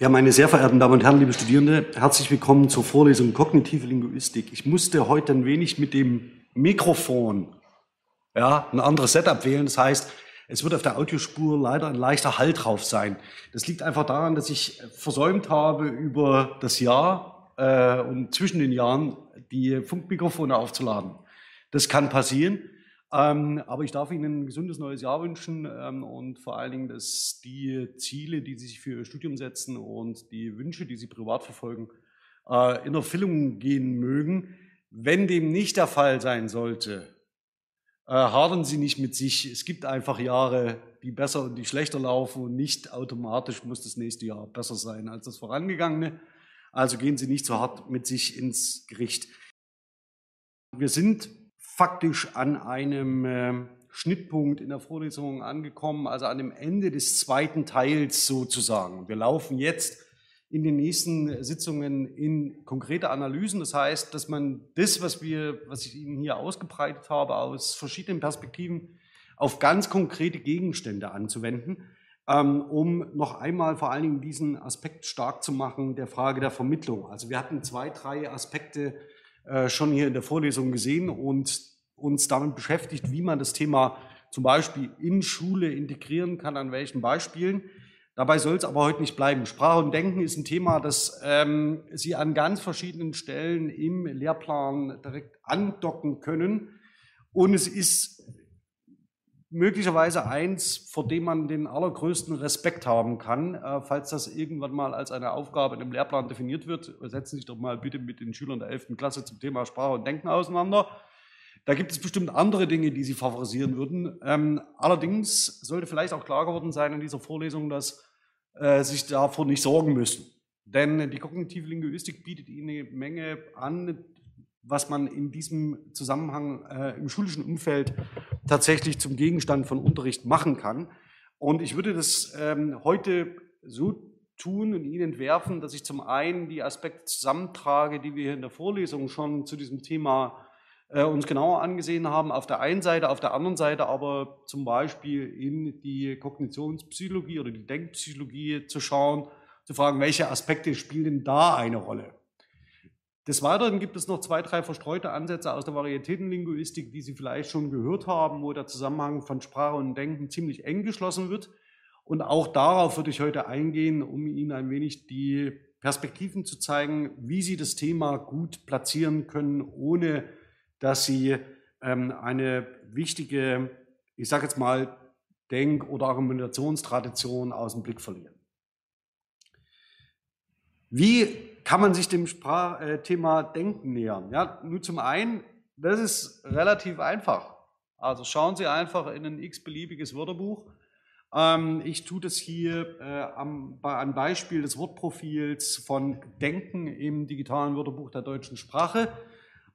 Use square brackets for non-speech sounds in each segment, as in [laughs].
Ja, meine sehr verehrten Damen und Herren, liebe Studierende, herzlich willkommen zur Vorlesung Kognitive Linguistik. Ich musste heute ein wenig mit dem Mikrofon ja, ein anderes Setup wählen. Das heißt, es wird auf der Audiospur leider ein leichter Halt drauf sein. Das liegt einfach daran, dass ich versäumt habe, über das Jahr äh, und zwischen den Jahren die Funkmikrofone aufzuladen. Das kann passieren. Ähm, aber ich darf Ihnen ein gesundes neues Jahr wünschen ähm, und vor allen Dingen, dass die Ziele, die Sie sich für Ihr Studium setzen und die Wünsche, die Sie privat verfolgen, äh, in Erfüllung gehen mögen. Wenn dem nicht der Fall sein sollte, äh, hadern Sie nicht mit sich. Es gibt einfach Jahre, die besser und die schlechter laufen und nicht automatisch muss das nächste Jahr besser sein als das vorangegangene. Also gehen Sie nicht so hart mit sich ins Gericht. Wir sind faktisch an einem äh, Schnittpunkt in der Vorlesung angekommen, also an dem Ende des zweiten Teils sozusagen. Wir laufen jetzt in den nächsten Sitzungen in konkrete Analysen. Das heißt, dass man das, was wir, was ich Ihnen hier ausgebreitet habe, aus verschiedenen Perspektiven auf ganz konkrete Gegenstände anzuwenden, ähm, um noch einmal vor allen Dingen diesen Aspekt stark zu machen der Frage der Vermittlung. Also wir hatten zwei, drei Aspekte schon hier in der Vorlesung gesehen und uns damit beschäftigt, wie man das Thema zum Beispiel in Schule integrieren kann, an welchen Beispielen. Dabei soll es aber heute nicht bleiben. Sprache und Denken ist ein Thema, das ähm, Sie an ganz verschiedenen Stellen im Lehrplan direkt andocken können. Und es ist möglicherweise eins, vor dem man den allergrößten Respekt haben kann, äh, falls das irgendwann mal als eine Aufgabe in einem Lehrplan definiert wird. Setzen Sie sich doch mal bitte mit den Schülern der 11. Klasse zum Thema Sprache und Denken auseinander. Da gibt es bestimmt andere Dinge, die Sie favorisieren würden. Ähm, allerdings sollte vielleicht auch klar geworden sein in dieser Vorlesung, dass äh, sich davor nicht sorgen müssen. Denn die kognitive Linguistik bietet Ihnen eine Menge an, was man in diesem Zusammenhang äh, im schulischen Umfeld tatsächlich zum Gegenstand von Unterricht machen kann. Und ich würde das ähm, heute so tun und Ihnen entwerfen, dass ich zum einen die Aspekte zusammentrage, die wir hier in der Vorlesung schon zu diesem Thema äh, uns genauer angesehen haben, auf der einen Seite, auf der anderen Seite aber zum Beispiel in die Kognitionspsychologie oder die Denkpsychologie zu schauen, zu fragen, welche Aspekte spielen da eine Rolle. Des Weiteren gibt es noch zwei, drei verstreute Ansätze aus der Varietätenlinguistik, die Sie vielleicht schon gehört haben, wo der Zusammenhang von Sprache und Denken ziemlich eng geschlossen wird. Und auch darauf würde ich heute eingehen, um Ihnen ein wenig die Perspektiven zu zeigen, wie Sie das Thema gut platzieren können, ohne dass sie ähm, eine wichtige, ich sage jetzt mal, Denk- oder Argumentationstradition aus dem Blick verlieren. Wie kann man sich dem Sprach äh, Thema Denken nähern? Ja, nur zum einen, das ist relativ einfach. Also schauen Sie einfach in ein x-beliebiges Wörterbuch. Ähm, ich tue das hier äh, am, am Beispiel des Wortprofils von Denken im digitalen Wörterbuch der deutschen Sprache.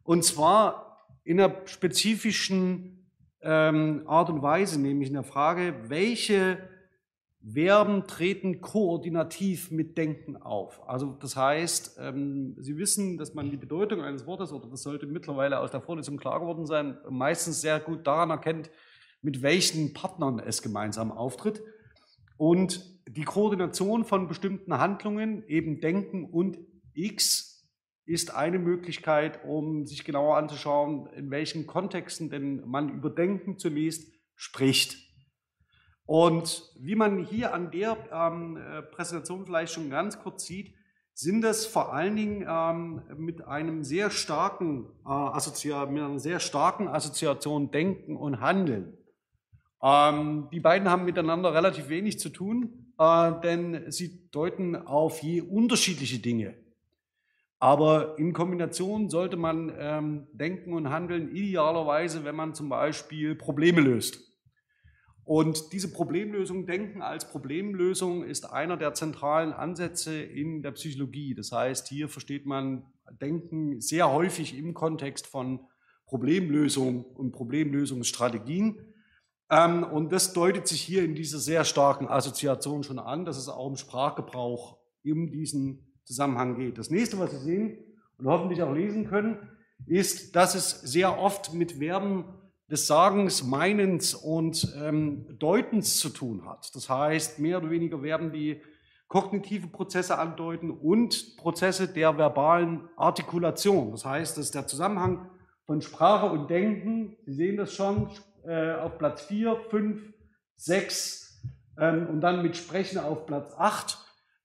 Und zwar in einer spezifischen ähm, Art und Weise, nämlich in der Frage, welche Verben treten koordinativ mit Denken auf. Also das heißt, ähm, Sie wissen, dass man die Bedeutung eines Wortes, oder das sollte mittlerweile aus der Vorlesung klar geworden sein, meistens sehr gut daran erkennt, mit welchen Partnern es gemeinsam auftritt. Und die Koordination von bestimmten Handlungen, eben Denken und X, ist eine Möglichkeit, um sich genauer anzuschauen, in welchen Kontexten denn man über Denken zunächst spricht. Und wie man hier an der ähm, äh, Präsentation vielleicht schon ganz kurz sieht, sind es vor allen Dingen ähm, mit einem sehr starken äh, Assozi mit einer sehr starken Assoziation Denken und Handeln. Ähm, die beiden haben miteinander relativ wenig zu tun, äh, denn sie deuten auf je unterschiedliche Dinge. Aber in Kombination sollte man ähm, denken und handeln, idealerweise, wenn man zum Beispiel Probleme löst. Und diese Problemlösung, Denken als Problemlösung, ist einer der zentralen Ansätze in der Psychologie. Das heißt, hier versteht man Denken sehr häufig im Kontext von Problemlösung und Problemlösungsstrategien. Ähm, und das deutet sich hier in dieser sehr starken Assoziation schon an, dass es auch im Sprachgebrauch in diesen Zusammenhang geht. Das nächste, was Sie sehen und hoffentlich auch lesen können, ist, dass es sehr oft mit Verben des Sagens, Meinens und ähm, Deutens zu tun hat. Das heißt, mehr oder weniger Verben, die kognitive Prozesse andeuten und Prozesse der verbalen Artikulation. Das heißt, dass der Zusammenhang von Sprache und Denken, Sie sehen das schon, äh, auf Platz 4, 5, 6 ähm, und dann mit Sprechen auf Platz 8,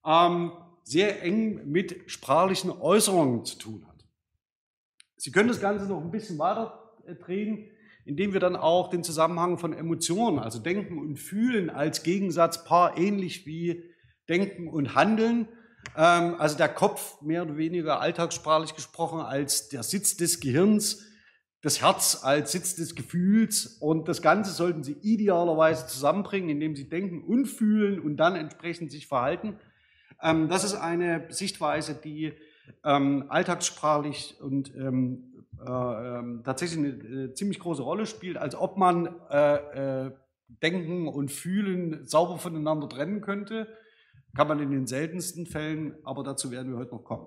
ähm, sehr eng mit sprachlichen Äußerungen zu tun hat. Sie können das Ganze noch ein bisschen weiter äh, drehen, indem wir dann auch den Zusammenhang von Emotionen, also Denken und Fühlen als Gegensatzpaar, ähnlich wie Denken und Handeln, ähm, also der Kopf mehr oder weniger alltagssprachlich gesprochen als der Sitz des Gehirns, das Herz als Sitz des Gefühls und das Ganze sollten Sie idealerweise zusammenbringen, indem Sie denken und fühlen und dann entsprechend sich verhalten. Ähm, das ist eine Sichtweise, die ähm, alltagssprachlich und ähm, äh, äh, tatsächlich eine äh, ziemlich große Rolle spielt, als ob man äh, äh, Denken und Fühlen sauber voneinander trennen könnte. Kann man in den seltensten Fällen, aber dazu werden wir heute noch kommen.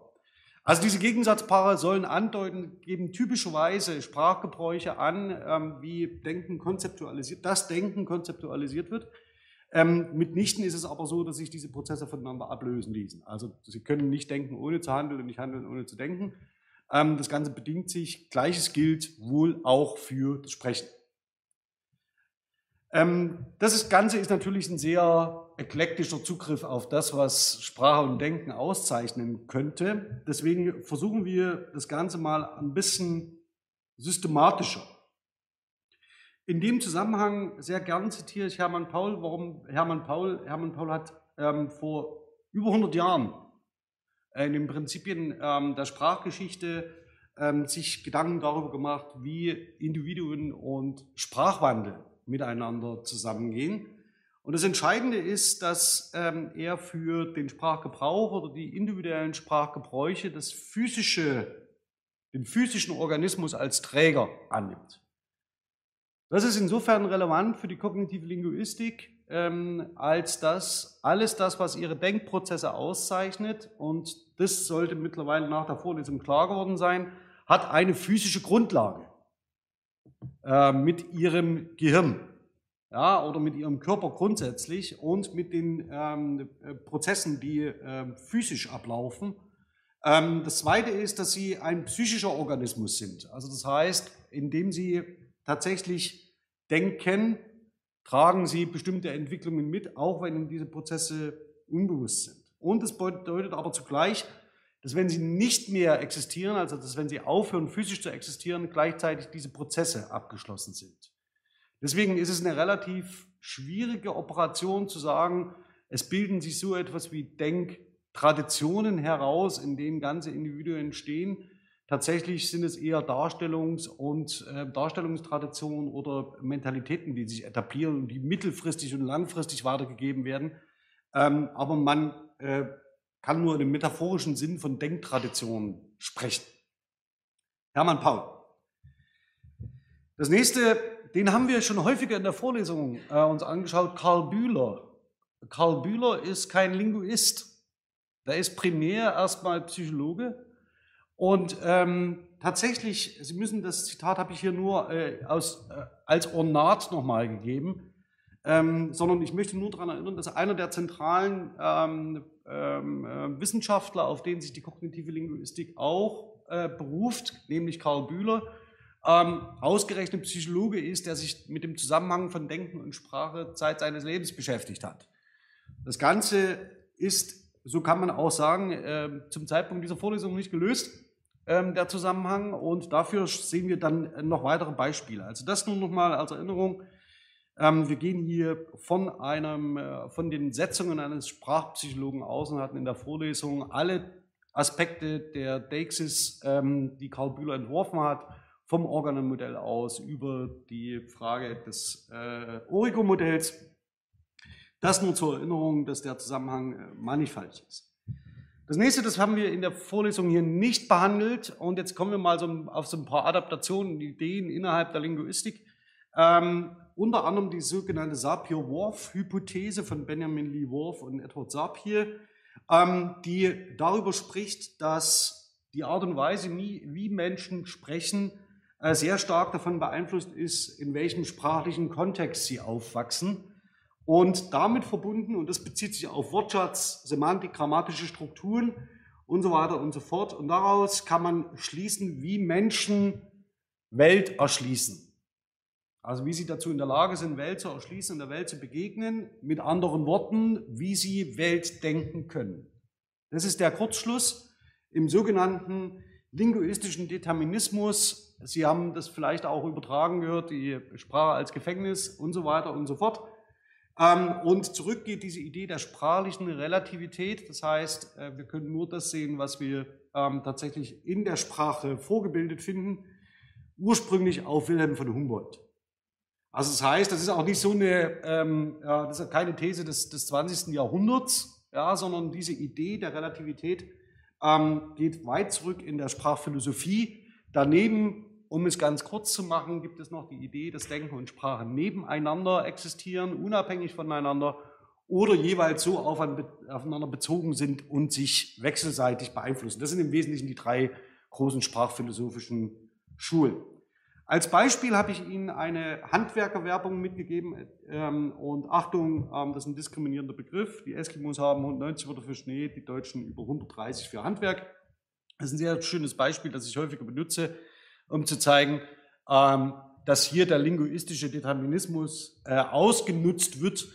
Also diese Gegensatzpaare sollen andeuten, geben typischerweise Sprachgebräuche an, ähm, wie Denken konzeptualisiert, das Denken konzeptualisiert wird. Ähm, mitnichten ist es aber so, dass sich diese Prozesse voneinander ablösen ließen. Also Sie können nicht denken, ohne zu handeln und nicht handeln, ohne zu denken. Ähm, das Ganze bedingt sich. Gleiches gilt wohl auch für das Sprechen. Ähm, das Ganze ist natürlich ein sehr eklektischer Zugriff auf das, was Sprache und Denken auszeichnen könnte. Deswegen versuchen wir das Ganze mal ein bisschen systematischer. In dem Zusammenhang sehr gern zitiere ich Hermann Paul. Warum Hermann Paul? Hermann Paul hat ähm, vor über 100 Jahren in den Prinzipien ähm, der Sprachgeschichte ähm, sich Gedanken darüber gemacht, wie Individuen und Sprachwandel miteinander zusammengehen. Und das Entscheidende ist, dass ähm, er für den Sprachgebrauch oder die individuellen Sprachgebräuche das physische, den physischen Organismus als Träger annimmt. Das ist insofern relevant für die kognitive Linguistik, ähm, als dass alles das, was ihre Denkprozesse auszeichnet, und das sollte mittlerweile nach der Vorlesung klar geworden sein, hat eine physische Grundlage äh, mit ihrem Gehirn ja, oder mit ihrem Körper grundsätzlich und mit den ähm, äh, Prozessen, die äh, physisch ablaufen. Ähm, das Zweite ist, dass sie ein psychischer Organismus sind. Also das heißt, indem sie tatsächlich denken, tragen sie bestimmte Entwicklungen mit, auch wenn diese Prozesse unbewusst sind. Und es bedeutet aber zugleich, dass wenn sie nicht mehr existieren, also dass wenn sie aufhören, physisch zu existieren, gleichzeitig diese Prozesse abgeschlossen sind. Deswegen ist es eine relativ schwierige Operation zu sagen, es bilden sich so etwas wie Denktraditionen heraus, in denen ganze Individuen stehen. Tatsächlich sind es eher Darstellungs- und äh, Darstellungstraditionen oder Mentalitäten, die sich etablieren und die mittelfristig und langfristig weitergegeben werden. Ähm, aber man äh, kann nur in dem metaphorischen Sinn von Denktraditionen sprechen. Hermann Paul. Das nächste, den haben wir schon häufiger in der Vorlesung äh, uns angeschaut, Karl Bühler. Karl Bühler ist kein Linguist. Der ist primär erstmal Psychologe. Und ähm, tatsächlich, Sie müssen, das Zitat habe ich hier nur äh, aus, äh, als Ornat nochmal gegeben, ähm, sondern ich möchte nur daran erinnern, dass einer der zentralen ähm, ähm, äh, Wissenschaftler, auf den sich die kognitive Linguistik auch äh, beruft, nämlich Karl Bühler, ähm, ausgerechnet Psychologe ist, der sich mit dem Zusammenhang von Denken und Sprache Zeit seines Lebens beschäftigt hat. Das Ganze ist, so kann man auch sagen, äh, zum Zeitpunkt dieser Vorlesung nicht gelöst, ähm, der Zusammenhang. Und dafür sehen wir dann noch weitere Beispiele. Also das nur nochmal als Erinnerung. Ähm, wir gehen hier von, einem, äh, von den Setzungen eines Sprachpsychologen aus und hatten in der Vorlesung alle Aspekte der Deixis, ähm, die Karl Bühler entworfen hat, vom Organon-Modell aus über die Frage des äh, Origo-Modells. Das nur zur Erinnerung, dass der Zusammenhang äh, mannigfaltig ist. Das nächste, das haben wir in der Vorlesung hier nicht behandelt und jetzt kommen wir mal so auf so ein paar Adaptationen, Ideen innerhalb der Linguistik. Ähm, unter anderem die sogenannte Sapir-Whorf-Hypothese von Benjamin Lee Worf und Edward Sapir, ähm, die darüber spricht, dass die Art und Weise, wie Menschen sprechen, äh, sehr stark davon beeinflusst ist, in welchem sprachlichen Kontext sie aufwachsen. Und damit verbunden, und das bezieht sich auf Wortschatz, Semantik, grammatische Strukturen und so weiter und so fort. Und daraus kann man schließen, wie Menschen Welt erschließen. Also wie sie dazu in der Lage sind, Welt zu erschließen, in der Welt zu begegnen. Mit anderen Worten, wie sie Welt denken können. Das ist der Kurzschluss im sogenannten linguistischen Determinismus. Sie haben das vielleicht auch übertragen gehört, die Sprache als Gefängnis und so weiter und so fort. Ähm, und zurück geht diese Idee der sprachlichen Relativität. Das heißt, äh, wir können nur das sehen, was wir ähm, tatsächlich in der Sprache vorgebildet finden, ursprünglich auf Wilhelm von Humboldt. Also das heißt, das ist auch nicht so eine, ähm, das ist keine These des, des 20. Jahrhunderts, ja, sondern diese Idee der Relativität geht weit zurück in der Sprachphilosophie. Daneben um es ganz kurz zu machen, gibt es noch die Idee, dass Denken und Sprache nebeneinander existieren, unabhängig voneinander oder jeweils so aufeinander bezogen sind und sich wechselseitig beeinflussen. Das sind im Wesentlichen die drei großen sprachphilosophischen Schulen. Als Beispiel habe ich Ihnen eine Handwerkerwerbung mitgegeben ähm, und Achtung, ähm, das ist ein diskriminierender Begriff. Die Eskimos haben 190 Wörter für Schnee, die Deutschen über 130 für Handwerk. Das ist ein sehr schönes Beispiel, das ich häufiger benutze um zu zeigen, ähm, dass hier der linguistische Determinismus äh, ausgenutzt wird,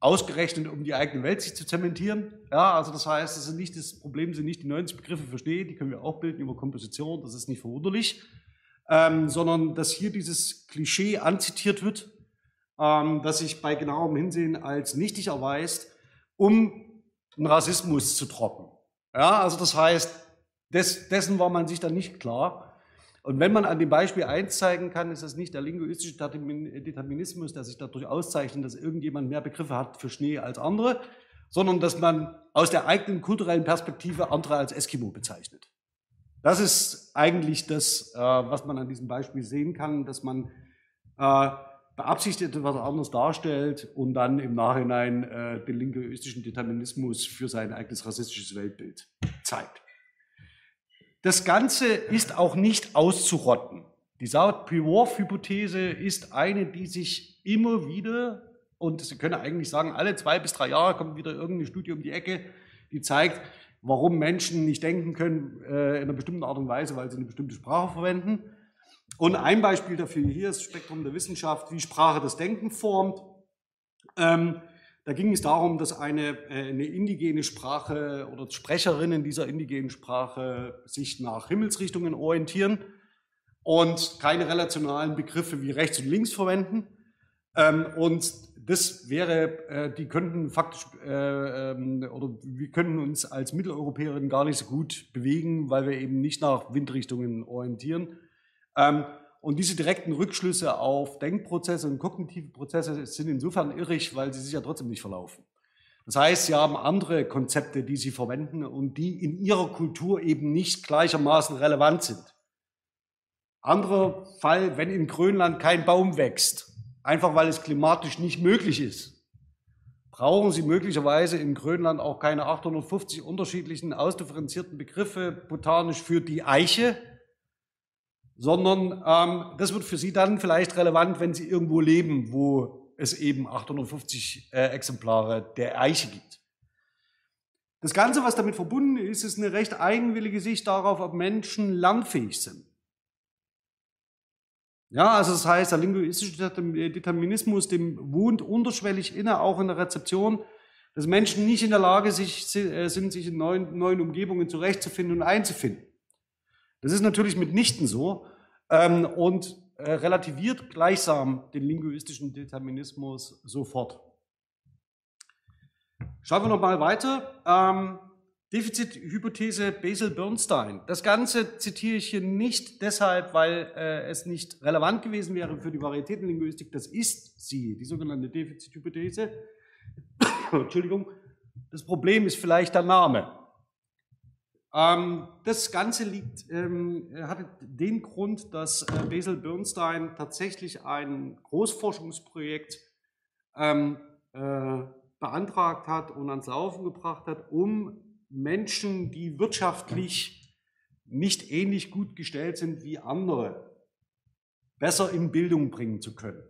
ausgerechnet, um die eigene Welt sich zu zementieren. Ja, also das heißt, das, ist nicht, das Problem sind nicht die 90 Begriffe Schnee, die können wir auch bilden über Komposition, das ist nicht verwunderlich, ähm, sondern dass hier dieses Klischee anzitiert wird, ähm, das sich bei genauem Hinsehen als nichtig erweist, um einen Rassismus zu trocken. Ja, also das heißt, des, dessen war man sich dann nicht klar. Und wenn man an dem Beispiel eins zeigen kann, ist das nicht der linguistische Determinismus, der sich dadurch auszeichnet, dass irgendjemand mehr Begriffe hat für Schnee als andere, sondern dass man aus der eigenen kulturellen Perspektive andere als Eskimo bezeichnet. Das ist eigentlich das, äh, was man an diesem Beispiel sehen kann, dass man äh, beabsichtigt etwas anderes darstellt und dann im Nachhinein äh, den linguistischen Determinismus für sein eigenes rassistisches Weltbild zeigt. Das Ganze ist auch nicht auszurotten. Die Saud-Piworf-Hypothese ist eine, die sich immer wieder, und Sie können eigentlich sagen, alle zwei bis drei Jahre kommt wieder irgendeine Studie um die Ecke, die zeigt, warum Menschen nicht denken können äh, in einer bestimmten Art und Weise, weil sie eine bestimmte Sprache verwenden. Und ein Beispiel dafür hier ist das Spektrum der Wissenschaft, wie Sprache das Denken formt. Ähm, da ging es darum, dass eine, äh, eine indigene Sprache oder Sprecherinnen dieser indigenen Sprache sich nach Himmelsrichtungen orientieren und keine relationalen Begriffe wie rechts und links verwenden. Ähm, und das wäre, äh, die könnten faktisch, äh, ähm, oder wir könnten uns als Mitteleuropäerinnen gar nicht so gut bewegen, weil wir eben nicht nach Windrichtungen orientieren. Und diese direkten Rückschlüsse auf Denkprozesse und kognitive Prozesse sind insofern irrig, weil sie sich ja trotzdem nicht verlaufen. Das heißt, sie haben andere Konzepte, die sie verwenden und die in ihrer Kultur eben nicht gleichermaßen relevant sind. Anderer Fall, wenn in Grönland kein Baum wächst, einfach weil es klimatisch nicht möglich ist, brauchen Sie möglicherweise in Grönland auch keine 850 unterschiedlichen ausdifferenzierten Begriffe botanisch für die Eiche, sondern ähm, das wird für Sie dann vielleicht relevant, wenn Sie irgendwo leben, wo es eben 850 äh, Exemplare der Eiche gibt. Das Ganze, was damit verbunden ist, ist eine recht eigenwillige Sicht darauf, ob Menschen lernfähig sind. Ja, also das heißt, der linguistische Determinismus, dem wohnt unterschwellig inne, auch in der Rezeption, dass Menschen nicht in der Lage sich, äh, sind, sich in neuen, neuen Umgebungen zurechtzufinden und einzufinden. Das ist natürlich mitnichten so ähm, und äh, relativiert gleichsam den linguistischen Determinismus sofort. Schauen wir noch mal weiter. Ähm, Defizithypothese Basel-Bernstein. Das Ganze zitiere ich hier nicht deshalb, weil äh, es nicht relevant gewesen wäre für die Varietätenlinguistik. Das ist sie, die sogenannte Defizithypothese. [coughs] Entschuldigung. Das Problem ist vielleicht der Name. Ähm, das Ganze liegt, ähm, hatte den Grund, dass äh, Basil Bernstein tatsächlich ein Großforschungsprojekt ähm, äh, beantragt hat und ans Laufen gebracht hat, um Menschen, die wirtschaftlich nicht ähnlich gut gestellt sind wie andere, besser in Bildung bringen zu können.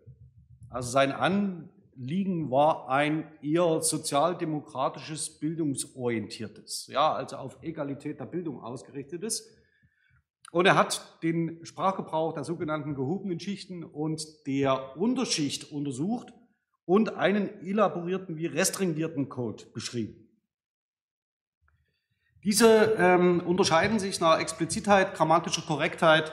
Also sein An Anliegen war ein eher sozialdemokratisches, bildungsorientiertes, ja, also auf Egalität der Bildung ausgerichtetes. Und er hat den Sprachgebrauch der sogenannten gehobenen Schichten und der Unterschicht untersucht und einen elaborierten wie restringierten Code beschrieben. Diese ähm, unterscheiden sich nach Explizitheit, grammatischer Korrektheit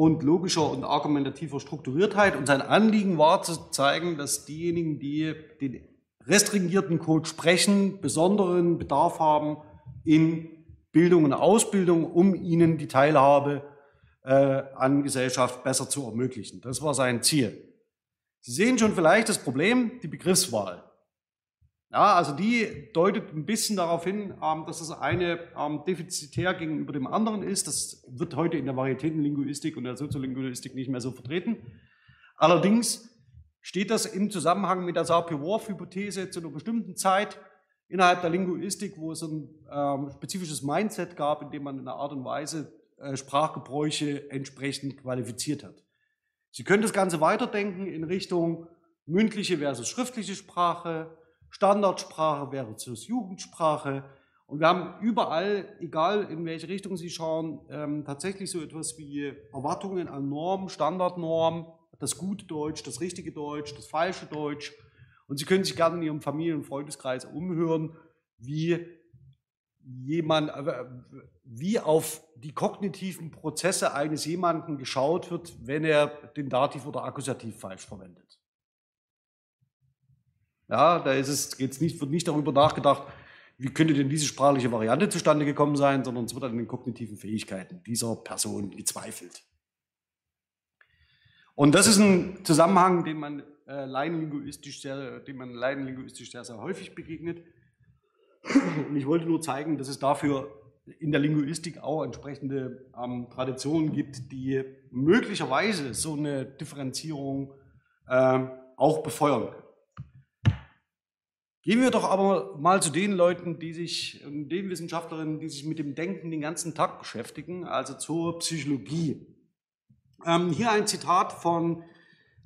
und logischer und argumentativer Strukturiertheit. Und sein Anliegen war zu zeigen, dass diejenigen, die den restringierten Code sprechen, besonderen Bedarf haben in Bildung und Ausbildung, um ihnen die Teilhabe äh, an Gesellschaft besser zu ermöglichen. Das war sein Ziel. Sie sehen schon vielleicht das Problem, die Begriffswahl. Ja, also die deutet ein bisschen darauf hin, ähm, dass das eine ähm, defizitär gegenüber dem anderen ist. Das wird heute in der Varietätenlinguistik und der Soziolinguistik nicht mehr so vertreten. Allerdings steht das im Zusammenhang mit der Sapir-Whorf-Hypothese zu einer bestimmten Zeit innerhalb der Linguistik, wo es ein ähm, spezifisches Mindset gab, in dem man in einer Art und Weise äh, Sprachgebräuche entsprechend qualifiziert hat. Sie können das Ganze weiterdenken in Richtung mündliche versus schriftliche Sprache, Standardsprache wäre versus Jugendsprache. Und wir haben überall, egal in welche Richtung Sie schauen, ähm, tatsächlich so etwas wie Erwartungen an Normen, Standardnormen, das gute Deutsch, das richtige Deutsch, das falsche Deutsch. Und Sie können sich gerne in Ihrem Familien- und Freundeskreis umhören, wie jemand, äh, wie auf die kognitiven Prozesse eines jemanden geschaut wird, wenn er den Dativ oder Akkusativ falsch verwendet. Ja, da ist es, geht's nicht, wird nicht darüber nachgedacht, wie könnte denn diese sprachliche Variante zustande gekommen sein, sondern es wird an den kognitiven Fähigkeiten dieser Person gezweifelt. Und das ist ein Zusammenhang, den man äh, laienlinguistisch sehr, dem man laienlinguistisch sehr, sehr häufig begegnet. Und ich wollte nur zeigen, dass es dafür in der Linguistik auch entsprechende ähm, Traditionen gibt, die möglicherweise so eine Differenzierung äh, auch befeuern. Gehen wir doch aber mal zu den Leuten, die sich, den Wissenschaftlerinnen, die sich mit dem Denken den ganzen Tag beschäftigen, also zur Psychologie. Ähm, hier ein Zitat von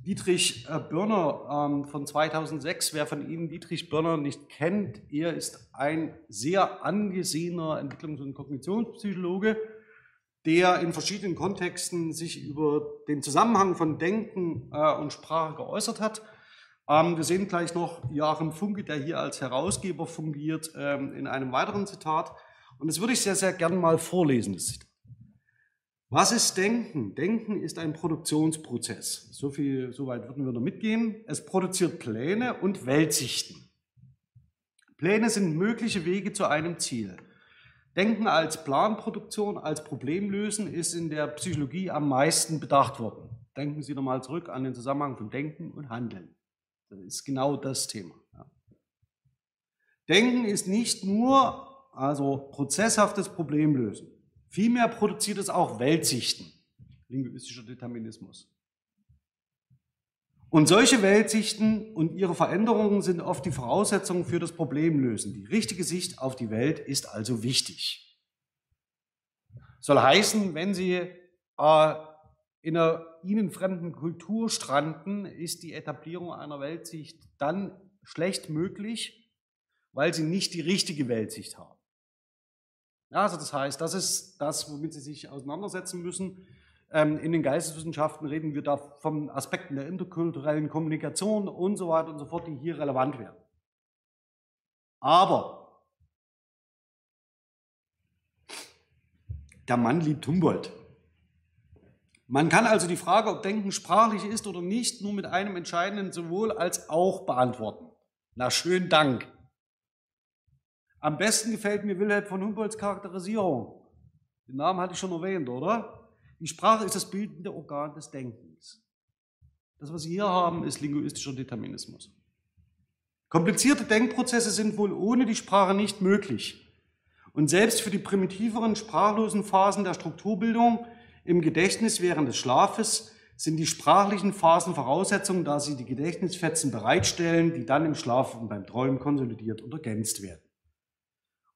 Dietrich äh, Birner ähm, von 2006. Wer von Ihnen Dietrich Birner nicht kennt, er ist ein sehr angesehener Entwicklungs- und Kognitionspsychologe, der in verschiedenen Kontexten sich über den Zusammenhang von Denken äh, und Sprache geäußert hat. Ähm, wir sehen gleich noch Joachim Funke, der hier als Herausgeber fungiert, ähm, in einem weiteren Zitat. Und das würde ich sehr, sehr gerne mal vorlesen. Was ist Denken? Denken ist ein Produktionsprozess. So viel, so weit würden wir noch mitgehen. Es produziert Pläne und Weltsichten. Pläne sind mögliche Wege zu einem Ziel. Denken als Planproduktion, als Problemlösen ist in der Psychologie am meisten bedacht worden. Denken Sie nochmal zurück an den Zusammenhang von Denken und Handeln. Das ist genau das Thema. Denken ist nicht nur also prozesshaftes Problemlösen. Vielmehr produziert es auch Weltsichten, linguistischer Determinismus. Und solche Weltsichten und ihre Veränderungen sind oft die Voraussetzungen für das Problemlösen. Die richtige Sicht auf die Welt ist also wichtig. Soll heißen, wenn Sie äh, in einer ihnen fremden Kultur stranden, ist die Etablierung einer Weltsicht dann schlecht möglich, weil sie nicht die richtige Weltsicht haben. Ja, also das heißt, das ist das, womit sie sich auseinandersetzen müssen. Ähm, in den Geisteswissenschaften reden wir da von Aspekten der interkulturellen Kommunikation und so weiter und so fort, die hier relevant werden. Aber der Mann liebt Humboldt. Man kann also die Frage, ob Denken sprachlich ist oder nicht, nur mit einem entscheidenden sowohl als auch beantworten. Na, schönen Dank. Am besten gefällt mir Wilhelm von Humboldts Charakterisierung. Den Namen hatte ich schon erwähnt, oder? Die Sprache ist das bildende Organ des Denkens. Das, was Sie hier haben, ist linguistischer Determinismus. Komplizierte Denkprozesse sind wohl ohne die Sprache nicht möglich. Und selbst für die primitiveren sprachlosen Phasen der Strukturbildung im Gedächtnis während des Schlafes sind die sprachlichen Phasen Voraussetzungen, da sie die Gedächtnisfetzen bereitstellen, die dann im Schlaf und beim Träumen konsolidiert und ergänzt werden.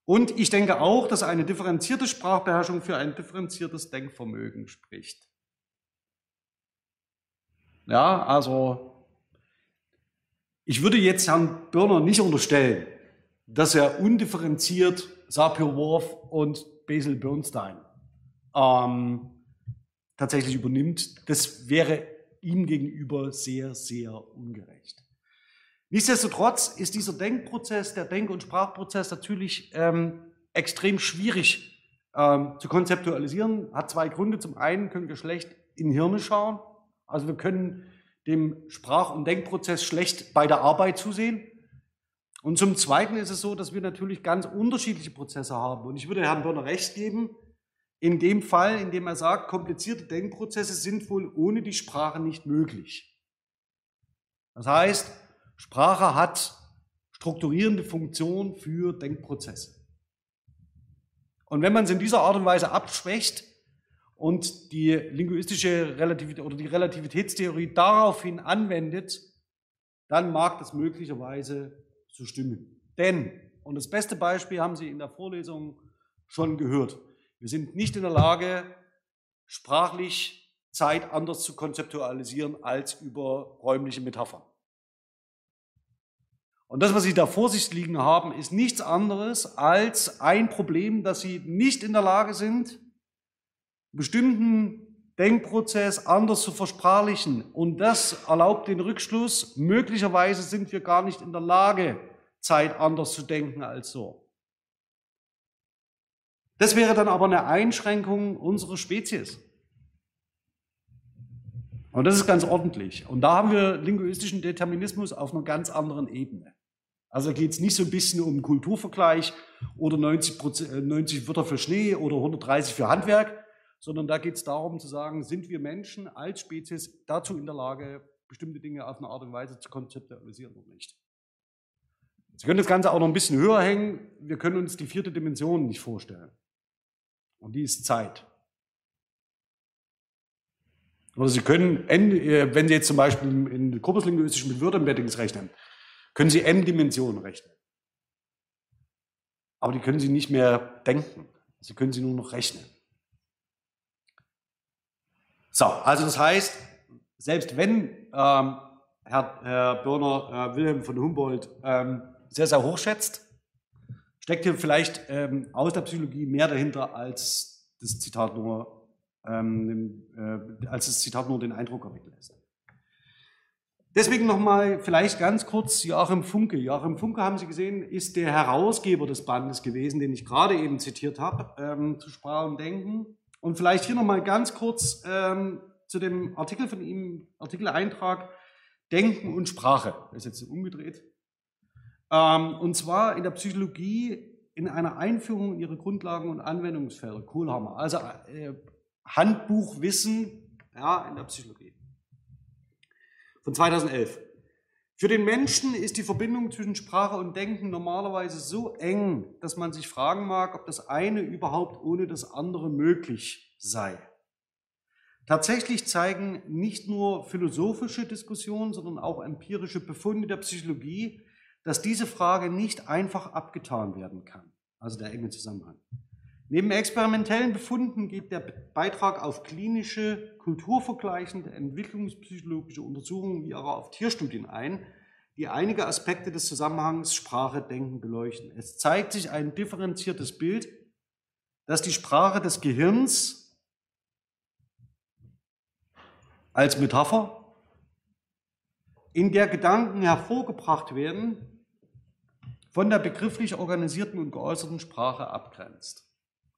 Und ich denke auch, dass eine differenzierte Sprachbeherrschung für ein differenziertes Denkvermögen spricht. Ja, also Ich würde jetzt Herrn Börner nicht unterstellen, dass er undifferenziert Sapir-Whorf und Basil Bernstein ähm, tatsächlich übernimmt. Das wäre ihm gegenüber sehr, sehr ungerecht. Nichtsdestotrotz ist dieser Denkprozess, der Denk- und Sprachprozess natürlich ähm, extrem schwierig ähm, zu konzeptualisieren. Hat zwei Gründe. Zum einen können wir schlecht in Hirne schauen. Also wir können dem Sprach- und Denkprozess schlecht bei der Arbeit zusehen. Und zum Zweiten ist es so, dass wir natürlich ganz unterschiedliche Prozesse haben. Und ich würde Herrn Börner recht geben, in dem Fall, in dem er sagt, komplizierte Denkprozesse sind wohl ohne die Sprache nicht möglich. Das heißt, Sprache hat strukturierende Funktion für Denkprozesse. Und wenn man es in dieser Art und Weise abschwächt und die linguistische Relativität oder die Relativitätstheorie daraufhin anwendet, dann mag das möglicherweise so stimmen. Denn, und das beste Beispiel haben Sie in der Vorlesung schon gehört, wir sind nicht in der Lage, sprachlich Zeit anders zu konzeptualisieren als über räumliche Metaphern. Und das, was Sie da vor sich liegen haben, ist nichts anderes als ein Problem, dass Sie nicht in der Lage sind, einen bestimmten Denkprozess anders zu versprachlichen. Und das erlaubt den Rückschluss, möglicherweise sind wir gar nicht in der Lage, Zeit anders zu denken als so. Das wäre dann aber eine Einschränkung unserer Spezies. Und das ist ganz ordentlich. Und da haben wir linguistischen Determinismus auf einer ganz anderen Ebene. Also geht es nicht so ein bisschen um Kulturvergleich oder 90, 90 Wörter für Schnee oder 130 für Handwerk, sondern da geht es darum zu sagen, sind wir Menschen als Spezies dazu in der Lage, bestimmte Dinge auf eine Art und Weise zu konzeptualisieren oder nicht. Sie können das Ganze auch noch ein bisschen höher hängen. Wir können uns die vierte Dimension nicht vorstellen. Und die ist Zeit. Oder Sie können, äh, wenn Sie jetzt zum Beispiel in korpuslinguistisch mit Word-Embeddings rechnen, können Sie n-Dimensionen rechnen. Aber die können Sie nicht mehr denken. Sie können sie nur noch rechnen. So, also das heißt, selbst wenn ähm, Herr, Herr Börner äh, Wilhelm von Humboldt ähm, sehr, sehr hoch schätzt, steckt hier vielleicht ähm, aus der Psychologie mehr dahinter, als das Zitat nur, ähm, äh, als das Zitat nur den Eindruck erwecken lässt. Deswegen nochmal vielleicht ganz kurz Joachim Funke. Joachim Funke, haben Sie gesehen, ist der Herausgeber des Bandes gewesen, den ich gerade eben zitiert habe, ähm, zu Sprache und Denken. Und vielleicht hier nochmal ganz kurz ähm, zu dem Artikel von ihm, Artikeleintrag Denken und Sprache. Das ist jetzt umgedreht. Ähm, und zwar in der Psychologie in einer Einführung in ihre Grundlagen und Anwendungsfelder. Kohlhammer. Also äh, Handbuchwissen ja, in der Psychologie. Von 2011. Für den Menschen ist die Verbindung zwischen Sprache und Denken normalerweise so eng, dass man sich fragen mag, ob das eine überhaupt ohne das andere möglich sei. Tatsächlich zeigen nicht nur philosophische Diskussionen, sondern auch empirische Befunde der Psychologie, dass diese Frage nicht einfach abgetan werden kann. Also der enge Zusammenhang. Neben experimentellen Befunden geht der Beitrag auf klinische, kulturvergleichende, entwicklungspsychologische Untersuchungen wie auch auf Tierstudien ein, die einige Aspekte des Zusammenhangs Sprache, Denken beleuchten. Es zeigt sich ein differenziertes Bild, dass die Sprache des Gehirns als Metapher, in der Gedanken hervorgebracht werden, von der begrifflich organisierten und geäußerten Sprache abgrenzt.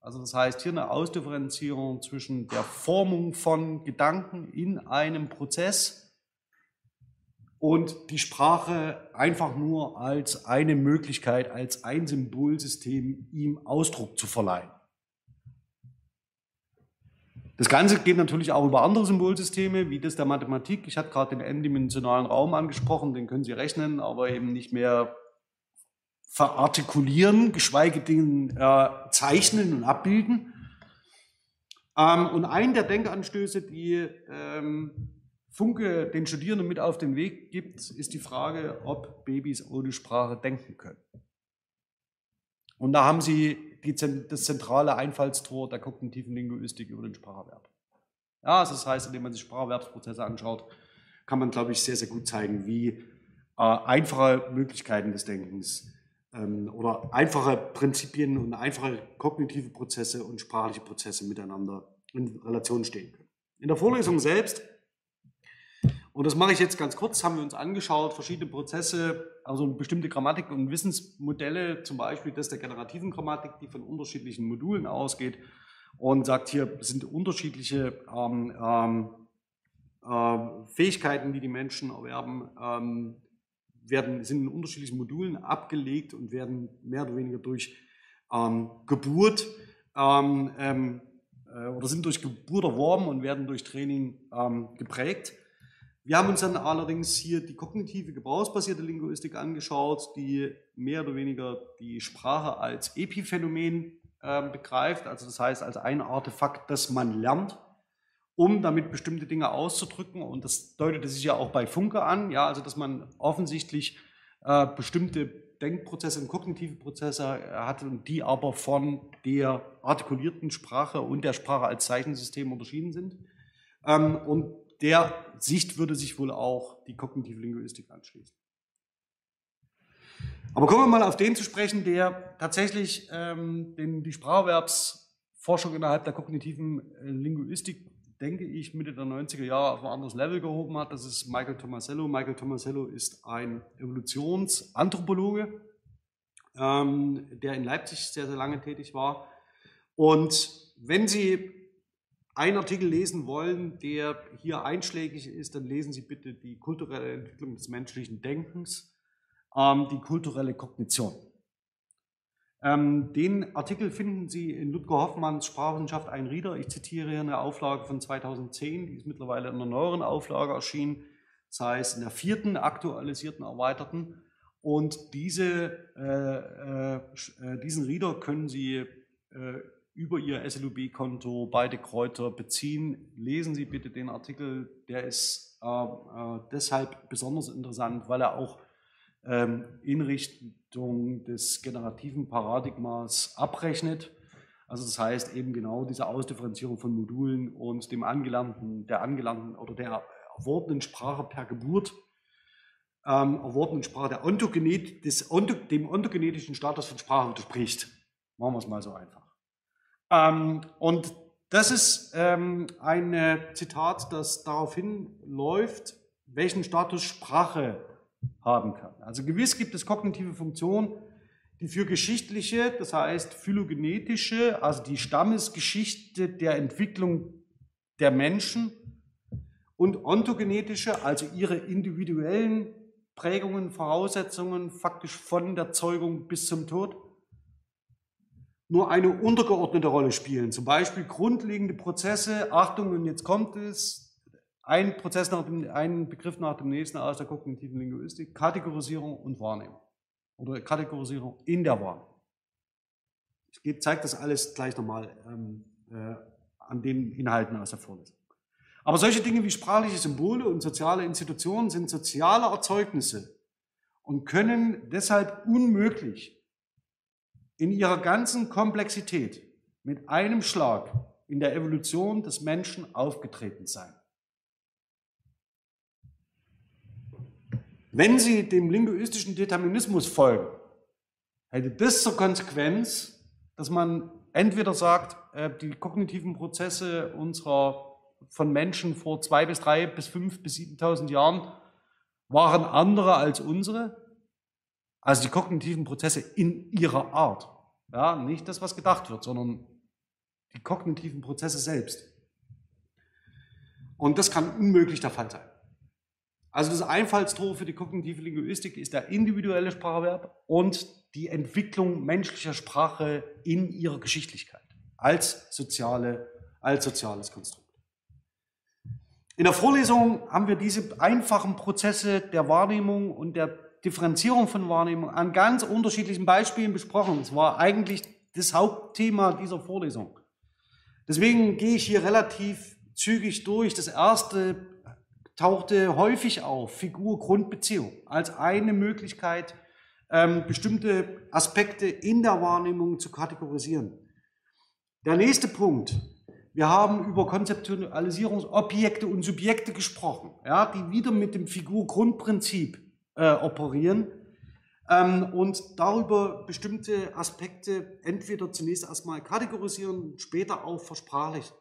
Also das heißt hier eine Ausdifferenzierung zwischen der Formung von Gedanken in einem Prozess und die Sprache einfach nur als eine Möglichkeit, als ein Symbolsystem ihm Ausdruck zu verleihen. Das Ganze geht natürlich auch über andere Symbolsysteme, wie das der Mathematik. Ich hatte gerade den n-dimensionalen Raum angesprochen, den können Sie rechnen, aber eben nicht mehr verartikulieren, geschweige denn äh, zeichnen und abbilden. Ähm, und ein der Denkanstöße, die ähm, Funke den Studierenden mit auf den Weg gibt, ist die Frage, ob Babys ohne Sprache denken können. Und da haben sie das zentrale Einfallstor der kognitiven Linguistik über den Spracherwerb. Ja, also das heißt, indem man sich Spracherwerbsprozesse anschaut, kann man, glaube ich, sehr, sehr gut zeigen, wie äh, einfache Möglichkeiten des Denkens ähm, oder einfache Prinzipien und einfache kognitive Prozesse und sprachliche Prozesse miteinander in Relation stehen können. In der Vorlesung selbst, und das mache ich jetzt ganz kurz, haben wir uns angeschaut, verschiedene Prozesse, also bestimmte Grammatik- und Wissensmodelle, zum Beispiel das der generativen Grammatik, die von unterschiedlichen Modulen ausgeht und sagt, hier sind unterschiedliche ähm, ähm, äh, Fähigkeiten, die die Menschen erwerben, ähm, werden, sind in unterschiedlichen Modulen abgelegt und werden mehr oder weniger durch ähm, Geburt ähm, ähm, äh, oder sind durch Geburt erworben und werden durch Training ähm, geprägt. Wir haben uns dann allerdings hier die kognitive gebrauchsbasierte Linguistik angeschaut, die mehr oder weniger die Sprache als Epiphänomen äh, begreift, also das heißt als ein Artefakt, das man lernt um damit bestimmte Dinge auszudrücken. Und das deutete sich ja auch bei Funke an, ja, also dass man offensichtlich äh, bestimmte Denkprozesse und kognitive Prozesse äh, hatte und die aber von der artikulierten Sprache und der Sprache als Zeichensystem unterschieden sind. Ähm, und der Sicht würde sich wohl auch die kognitive Linguistik anschließen. Aber kommen wir mal auf den zu sprechen, der tatsächlich ähm, den, die Spracherwerbsforschung innerhalb der kognitiven äh, Linguistik denke ich, Mitte der 90er Jahre auf ein anderes Level gehoben hat. Das ist Michael Tomasello. Michael Tomasello ist ein Evolutionsanthropologe, ähm, der in Leipzig sehr, sehr lange tätig war. Und wenn Sie einen Artikel lesen wollen, der hier einschlägig ist, dann lesen Sie bitte die kulturelle Entwicklung des menschlichen Denkens, ähm, die kulturelle Kognition. Ähm, den Artikel finden Sie in Ludger Hoffmanns Sprachwissenschaft ein Rieder. Ich zitiere hier eine Auflage von 2010, die ist mittlerweile in einer neueren Auflage erschienen, das heißt in der vierten aktualisierten, erweiterten. Und diese, äh, äh, diesen Rieder können Sie äh, über Ihr SLUB-Konto beide Kräuter beziehen. Lesen Sie bitte den Artikel, der ist äh, äh, deshalb besonders interessant, weil er auch ähm, in Richtung des generativen Paradigmas abrechnet. Also das heißt eben genau diese Ausdifferenzierung von Modulen und dem angelernten, der angelernten oder der erworbenen Sprache per Geburt, ähm, erworbenen Sprache der Ontogenet, des Onto, dem ontogenetischen Status von Sprache widerspricht. Machen wir es mal so einfach. Ähm, und das ist ähm, ein Zitat, das darauf hinläuft, welchen Status Sprache haben kann. Also gewiss gibt es kognitive Funktionen, die für geschichtliche, das heißt phylogenetische, also die Stammesgeschichte der Entwicklung der Menschen und ontogenetische, also ihre individuellen Prägungen, Voraussetzungen, faktisch von der Zeugung bis zum Tod, nur eine untergeordnete Rolle spielen. Zum Beispiel grundlegende Prozesse, Achtung, und jetzt kommt es, ein Prozess nach dem, ein Begriff nach dem nächsten aus der kognitiven Linguistik, Kategorisierung und Wahrnehmung. Oder Kategorisierung in der Wahrnehmung. Ich zeige das alles gleich nochmal ähm, äh, an den Inhalten aus der Vorlesung. Aber solche Dinge wie sprachliche Symbole und soziale Institutionen sind soziale Erzeugnisse und können deshalb unmöglich in ihrer ganzen Komplexität mit einem Schlag in der Evolution des Menschen aufgetreten sein. Wenn Sie dem linguistischen Determinismus folgen, hätte das zur Konsequenz, dass man entweder sagt, äh, die kognitiven Prozesse unserer von Menschen vor zwei bis drei bis fünf bis 7.000 Jahren waren andere als unsere, also die kognitiven Prozesse in ihrer Art. Ja, nicht das, was gedacht wird, sondern die kognitiven Prozesse selbst. Und das kann unmöglich der Fall sein. Also das Einfallstor für die kognitive Linguistik ist der individuelle Spracherwerb und die Entwicklung menschlicher Sprache in ihrer Geschichtlichkeit als, soziale, als soziales Konstrukt. In der Vorlesung haben wir diese einfachen Prozesse der Wahrnehmung und der Differenzierung von Wahrnehmung an ganz unterschiedlichen Beispielen besprochen. Das war eigentlich das Hauptthema dieser Vorlesung. Deswegen gehe ich hier relativ zügig durch. Das erste tauchte häufig auf, Figur, Grundbeziehung, als eine Möglichkeit, ähm, bestimmte Aspekte in der Wahrnehmung zu kategorisieren. Der nächste Punkt. Wir haben über Konzeptualisierungsobjekte und Subjekte gesprochen, ja, die wieder mit dem Figur-Grundprinzip äh, operieren ähm, und darüber bestimmte Aspekte entweder zunächst erstmal kategorisieren, später auch versprachlichen.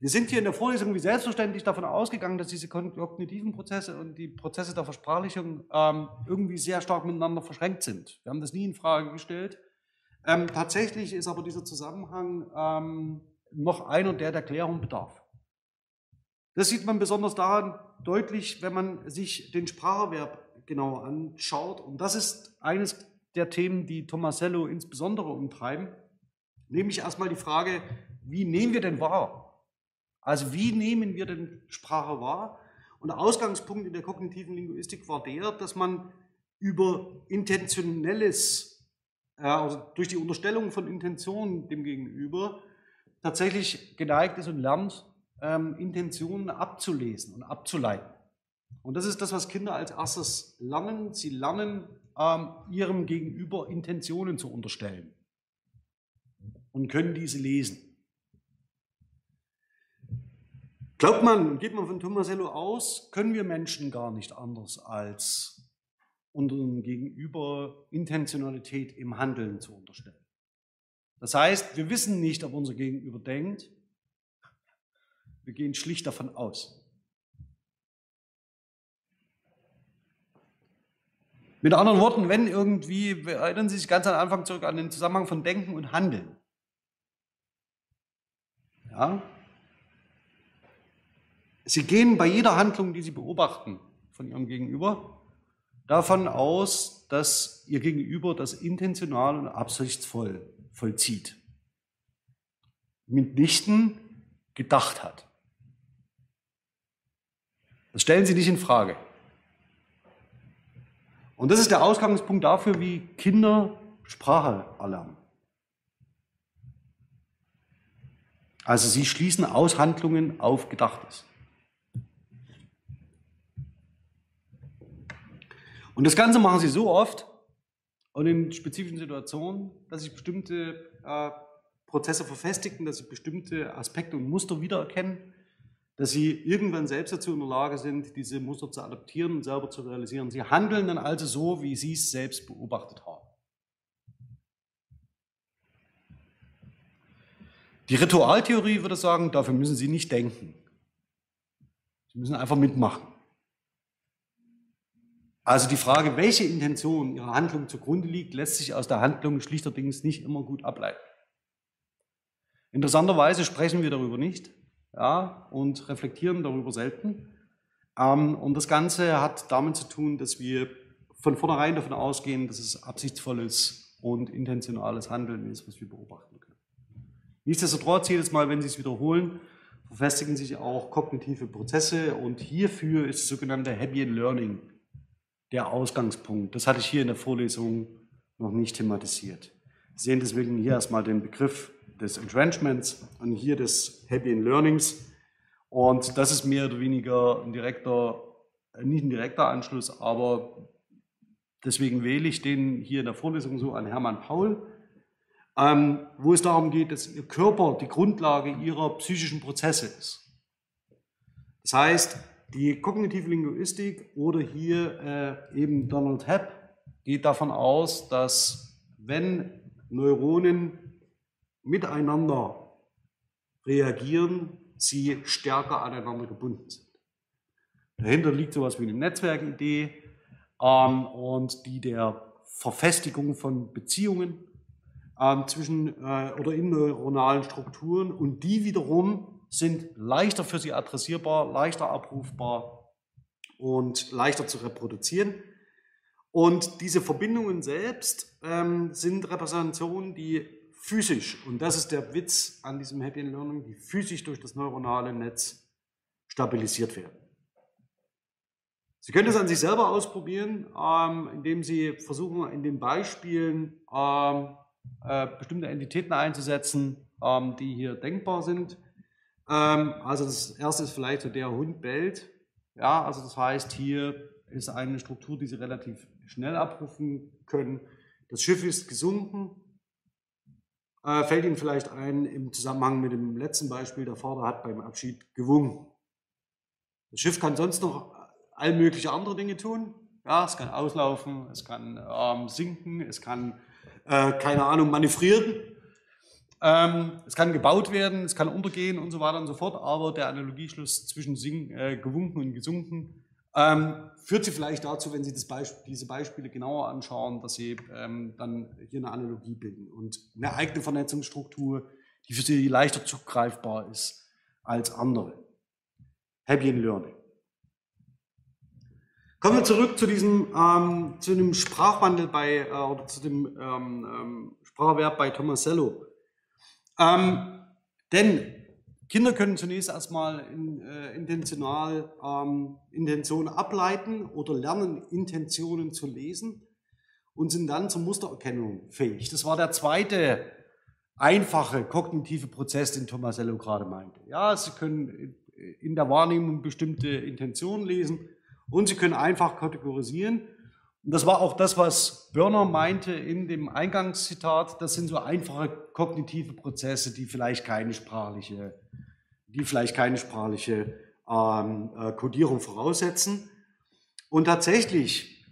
Wir sind hier in der Vorlesung wie selbstverständlich davon ausgegangen, dass diese kognitiven Prozesse und die Prozesse der Versprachlichung ähm, irgendwie sehr stark miteinander verschränkt sind. Wir haben das nie in Frage gestellt. Ähm, tatsächlich ist aber dieser Zusammenhang ähm, noch einer, der der Klärung bedarf. Das sieht man besonders daran deutlich, wenn man sich den Spracherwerb genauer anschaut. Und das ist eines der Themen, die Tomasello insbesondere umtreiben. Nämlich erstmal die Frage, wie nehmen wir denn wahr? Also wie nehmen wir denn Sprache wahr? Und der Ausgangspunkt in der kognitiven Linguistik war der, dass man über intentionelles, also durch die Unterstellung von Intentionen dem Gegenüber, tatsächlich geneigt ist und lernt, ähm, Intentionen abzulesen und abzuleiten. Und das ist das, was Kinder als erstes lernen. Sie lernen, ähm, ihrem Gegenüber Intentionen zu unterstellen und können diese lesen. Glaubt man, geht man von Tomasello aus, können wir Menschen gar nicht anders als unserem Gegenüber Intentionalität im Handeln zu unterstellen. Das heißt, wir wissen nicht, ob unser Gegenüber denkt. Wir gehen schlicht davon aus. Mit anderen Worten, wenn irgendwie, erinnern Sie sich ganz am Anfang zurück an den Zusammenhang von Denken und Handeln. Ja, Sie gehen bei jeder Handlung, die Sie beobachten von Ihrem Gegenüber, davon aus, dass Ihr Gegenüber das intentional und absichtsvoll vollzieht. Mitnichten gedacht hat. Das stellen Sie nicht in Frage. Und das ist der Ausgangspunkt dafür, wie Kinder Sprache erlernen. Also sie schließen Aushandlungen auf Gedachtes. Und das Ganze machen sie so oft und in spezifischen Situationen, dass sich bestimmte äh, Prozesse verfestigen, dass sie bestimmte Aspekte und Muster wiedererkennen, dass sie irgendwann selbst dazu in der Lage sind, diese Muster zu adaptieren und selber zu realisieren. Sie handeln dann also so, wie sie es selbst beobachtet haben. Die Ritualtheorie würde sagen, dafür müssen Sie nicht denken. Sie müssen einfach mitmachen. Also die Frage, welche Intention Ihrer Handlung zugrunde liegt, lässt sich aus der Handlung schlichterdings nicht immer gut ableiten. Interessanterweise sprechen wir darüber nicht ja, und reflektieren darüber selten. Ähm, und das Ganze hat damit zu tun, dass wir von vornherein davon ausgehen, dass es absichtsvolles und intentionales Handeln ist, was wir beobachten können. Nichtsdestotrotz, jedes Mal, wenn Sie es wiederholen, verfestigen sich auch kognitive Prozesse und hierfür ist das sogenannte Happy Learning der Ausgangspunkt. Das hatte ich hier in der Vorlesung noch nicht thematisiert. Sie sehen deswegen hier erstmal den Begriff des Entrenchments und hier des Happy in Learnings. Und das ist mehr oder weniger ein direkter, nicht ein direkter Anschluss, aber deswegen wähle ich den hier in der Vorlesung so an Hermann Paul, ähm, wo es darum geht, dass Ihr Körper die Grundlage Ihrer psychischen Prozesse ist. Das heißt, die kognitive Linguistik oder hier äh, eben Donald Hepp geht davon aus, dass wenn Neuronen miteinander reagieren, sie stärker aneinander gebunden sind. Dahinter liegt sowas wie eine Netzwerkidee ähm, und die der Verfestigung von Beziehungen ähm, zwischen äh, oder in neuronalen Strukturen und die wiederum sind leichter für sie adressierbar, leichter abrufbar und leichter zu reproduzieren. Und diese Verbindungen selbst ähm, sind Repräsentationen, die physisch, und das ist der Witz an diesem Happy Learning, die physisch durch das neuronale Netz stabilisiert werden. Sie können das an sich selber ausprobieren, ähm, indem Sie versuchen, in den Beispielen ähm, äh, bestimmte Entitäten einzusetzen, ähm, die hier denkbar sind. Also das erste ist vielleicht so, der Hund bellt. Ja, also das heißt, hier ist eine Struktur, die Sie relativ schnell abrufen können. Das Schiff ist gesunken. Äh, fällt Ihnen vielleicht ein im Zusammenhang mit dem letzten Beispiel, der Vater hat beim Abschied gewunken. Das Schiff kann sonst noch all mögliche andere Dinge tun. Ja, es kann auslaufen, es kann ähm, sinken, es kann, äh, keine Ahnung, manövrieren. Ähm, es kann gebaut werden, es kann untergehen und so weiter und so fort, aber der Analogieschluss zwischen sing, äh, gewunken und gesunken ähm, führt Sie vielleicht dazu, wenn Sie Beisp diese Beispiele genauer anschauen, dass Sie ähm, dann hier eine Analogie bilden und eine eigene Vernetzungsstruktur, die für Sie leichter zugreifbar ist als andere. Happy in Learning. Kommen wir zurück zu diesem ähm, zu dem Sprachwandel bei äh, oder zu dem ähm, ähm, Sprachverb bei Tomasello. Ähm, denn Kinder können zunächst erstmal in, äh, intentional ähm, Intentionen ableiten oder lernen, Intentionen zu lesen und sind dann zur Mustererkennung fähig. Das war der zweite einfache kognitive Prozess, den Tomasello gerade meinte. Ja, Sie können in der Wahrnehmung bestimmte Intentionen lesen und Sie können einfach kategorisieren. Und das war auch das, was Börner meinte in dem Eingangszitat. Das sind so einfache kognitive Prozesse, die vielleicht keine sprachliche, die vielleicht keine sprachliche ähm, äh, Kodierung voraussetzen. Und tatsächlich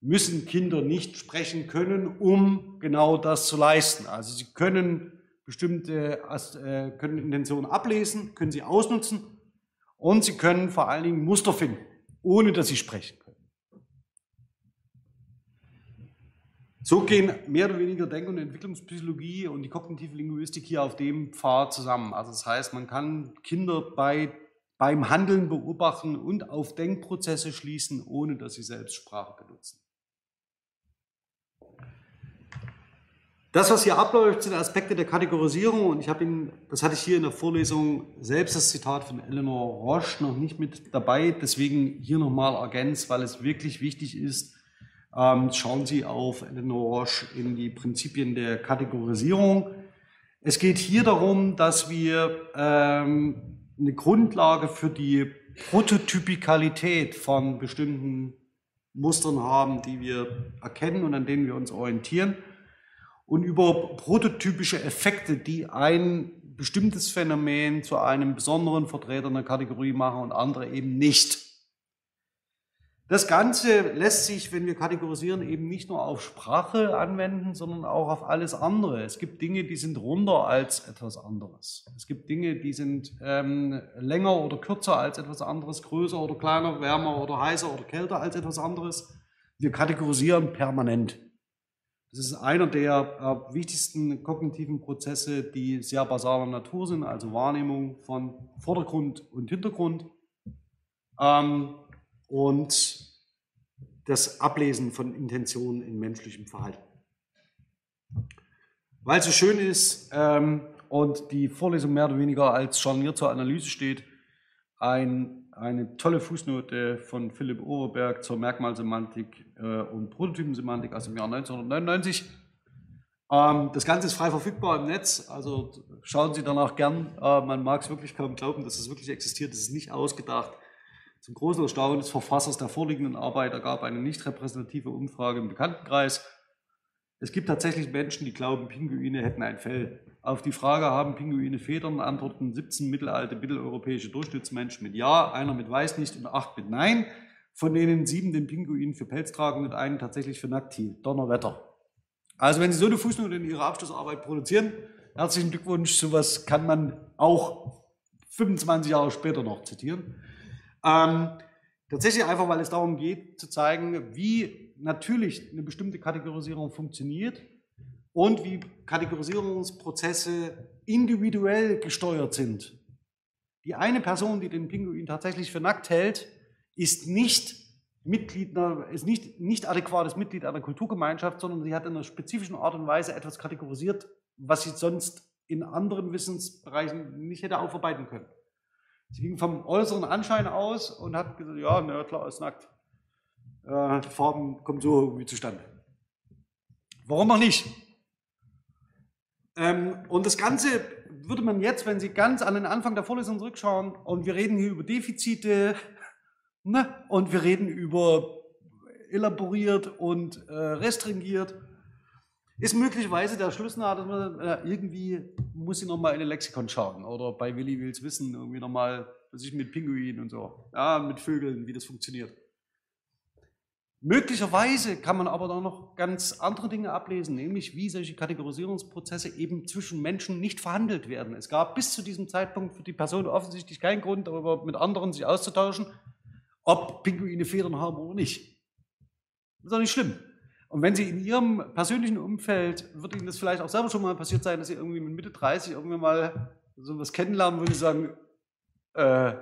müssen Kinder nicht sprechen können, um genau das zu leisten. Also sie können bestimmte äh, können Intentionen ablesen, können sie ausnutzen und sie können vor allen Dingen Muster finden, ohne dass sie sprechen können. So gehen mehr oder weniger Denk- und Entwicklungspsychologie und die kognitive Linguistik hier auf dem Pfad zusammen. Also das heißt, man kann Kinder bei, beim Handeln beobachten und auf Denkprozesse schließen, ohne dass sie selbst Sprache benutzen. Das, was hier abläuft, sind Aspekte der Kategorisierung und ich habe Ihnen, das hatte ich hier in der Vorlesung selbst das Zitat von Eleanor Roche noch nicht mit dabei, deswegen hier nochmal ergänzt, weil es wirklich wichtig ist. Ähm, schauen Sie auf Eleanor Roche in die Prinzipien der Kategorisierung. Es geht hier darum, dass wir ähm, eine Grundlage für die Prototypikalität von bestimmten Mustern haben, die wir erkennen und an denen wir uns orientieren und über prototypische Effekte, die ein bestimmtes Phänomen zu einem besonderen Vertreter einer Kategorie machen und andere eben nicht. Das Ganze lässt sich, wenn wir kategorisieren, eben nicht nur auf Sprache anwenden, sondern auch auf alles andere. Es gibt Dinge, die sind runder als etwas anderes. Es gibt Dinge, die sind ähm, länger oder kürzer als etwas anderes, größer oder kleiner, wärmer oder heißer oder kälter als etwas anderes. Wir kategorisieren permanent. Das ist einer der äh, wichtigsten kognitiven Prozesse, die sehr basaler Natur sind, also Wahrnehmung von Vordergrund und Hintergrund ähm, und das Ablesen von Intentionen in menschlichem Verhalten. Weil es so schön ist ähm, und die Vorlesung mehr oder weniger als Scharnier zur Analyse steht, ein eine tolle Fußnote von Philipp Overberg zur Merkmalsemantik äh, und Prototypensemantik aus dem Jahr 1999. Ähm, das Ganze ist frei verfügbar im Netz, also schauen Sie danach gern. Äh, man mag es wirklich kaum glauben, dass es wirklich existiert. Es ist nicht ausgedacht. Zum großen Erstaunen des Verfassers der vorliegenden Arbeit ergab eine nicht repräsentative Umfrage im Bekanntenkreis. Es gibt tatsächlich Menschen, die glauben, Pinguine hätten ein Fell. Auf die Frage, haben Pinguine Federn, antworten 17 mittelalte mitteleuropäische Durchschnittsmenschen mit Ja, einer mit Weiß nicht und acht mit Nein, von denen sieben den Pinguin für Pelz tragen und einen tatsächlich für nackt hielt. Donnerwetter. Also wenn Sie so eine Fußnote in Ihrer Abschlussarbeit produzieren, herzlichen Glückwunsch, sowas kann man auch 25 Jahre später noch zitieren. Ähm, tatsächlich einfach, weil es darum geht, zu zeigen, wie natürlich eine bestimmte Kategorisierung funktioniert und wie Kategorisierungsprozesse individuell gesteuert sind. Die eine Person, die den Pinguin tatsächlich für nackt hält, ist nicht Mitglied, ist nicht, nicht adäquates Mitglied einer Kulturgemeinschaft, sondern sie hat in einer spezifischen Art und Weise etwas kategorisiert, was sie sonst in anderen Wissensbereichen nicht hätte aufarbeiten können. Sie ging vom äußeren Anschein aus und hat gesagt, ja, na klar, ist nackt. Äh, Farben kommen so irgendwie zustande. Warum auch nicht? Ähm, und das Ganze würde man jetzt, wenn Sie ganz an den Anfang der Vorlesung zurückschauen, und wir reden hier über Defizite, ne, und wir reden über elaboriert und äh, restringiert, ist möglicherweise der Schluss nahe, dass man äh, irgendwie muss ich nochmal in den Lexikon schauen oder bei Willi Wills Wissen irgendwie nochmal, was ich mit Pinguinen und so, ja, mit Vögeln, wie das funktioniert. Möglicherweise kann man aber da noch ganz andere Dinge ablesen, nämlich wie solche Kategorisierungsprozesse eben zwischen Menschen nicht verhandelt werden. Es gab bis zu diesem Zeitpunkt für die Person offensichtlich keinen Grund, darüber mit anderen sich auszutauschen, ob Pinguine Federn haben oder nicht. Das ist doch nicht schlimm. Und wenn Sie in Ihrem persönlichen Umfeld, wird Ihnen das vielleicht auch selber schon mal passiert sein, dass Sie irgendwie mit Mitte 30 irgendwie mal so was kennenlernen, wo Sie sagen, äh,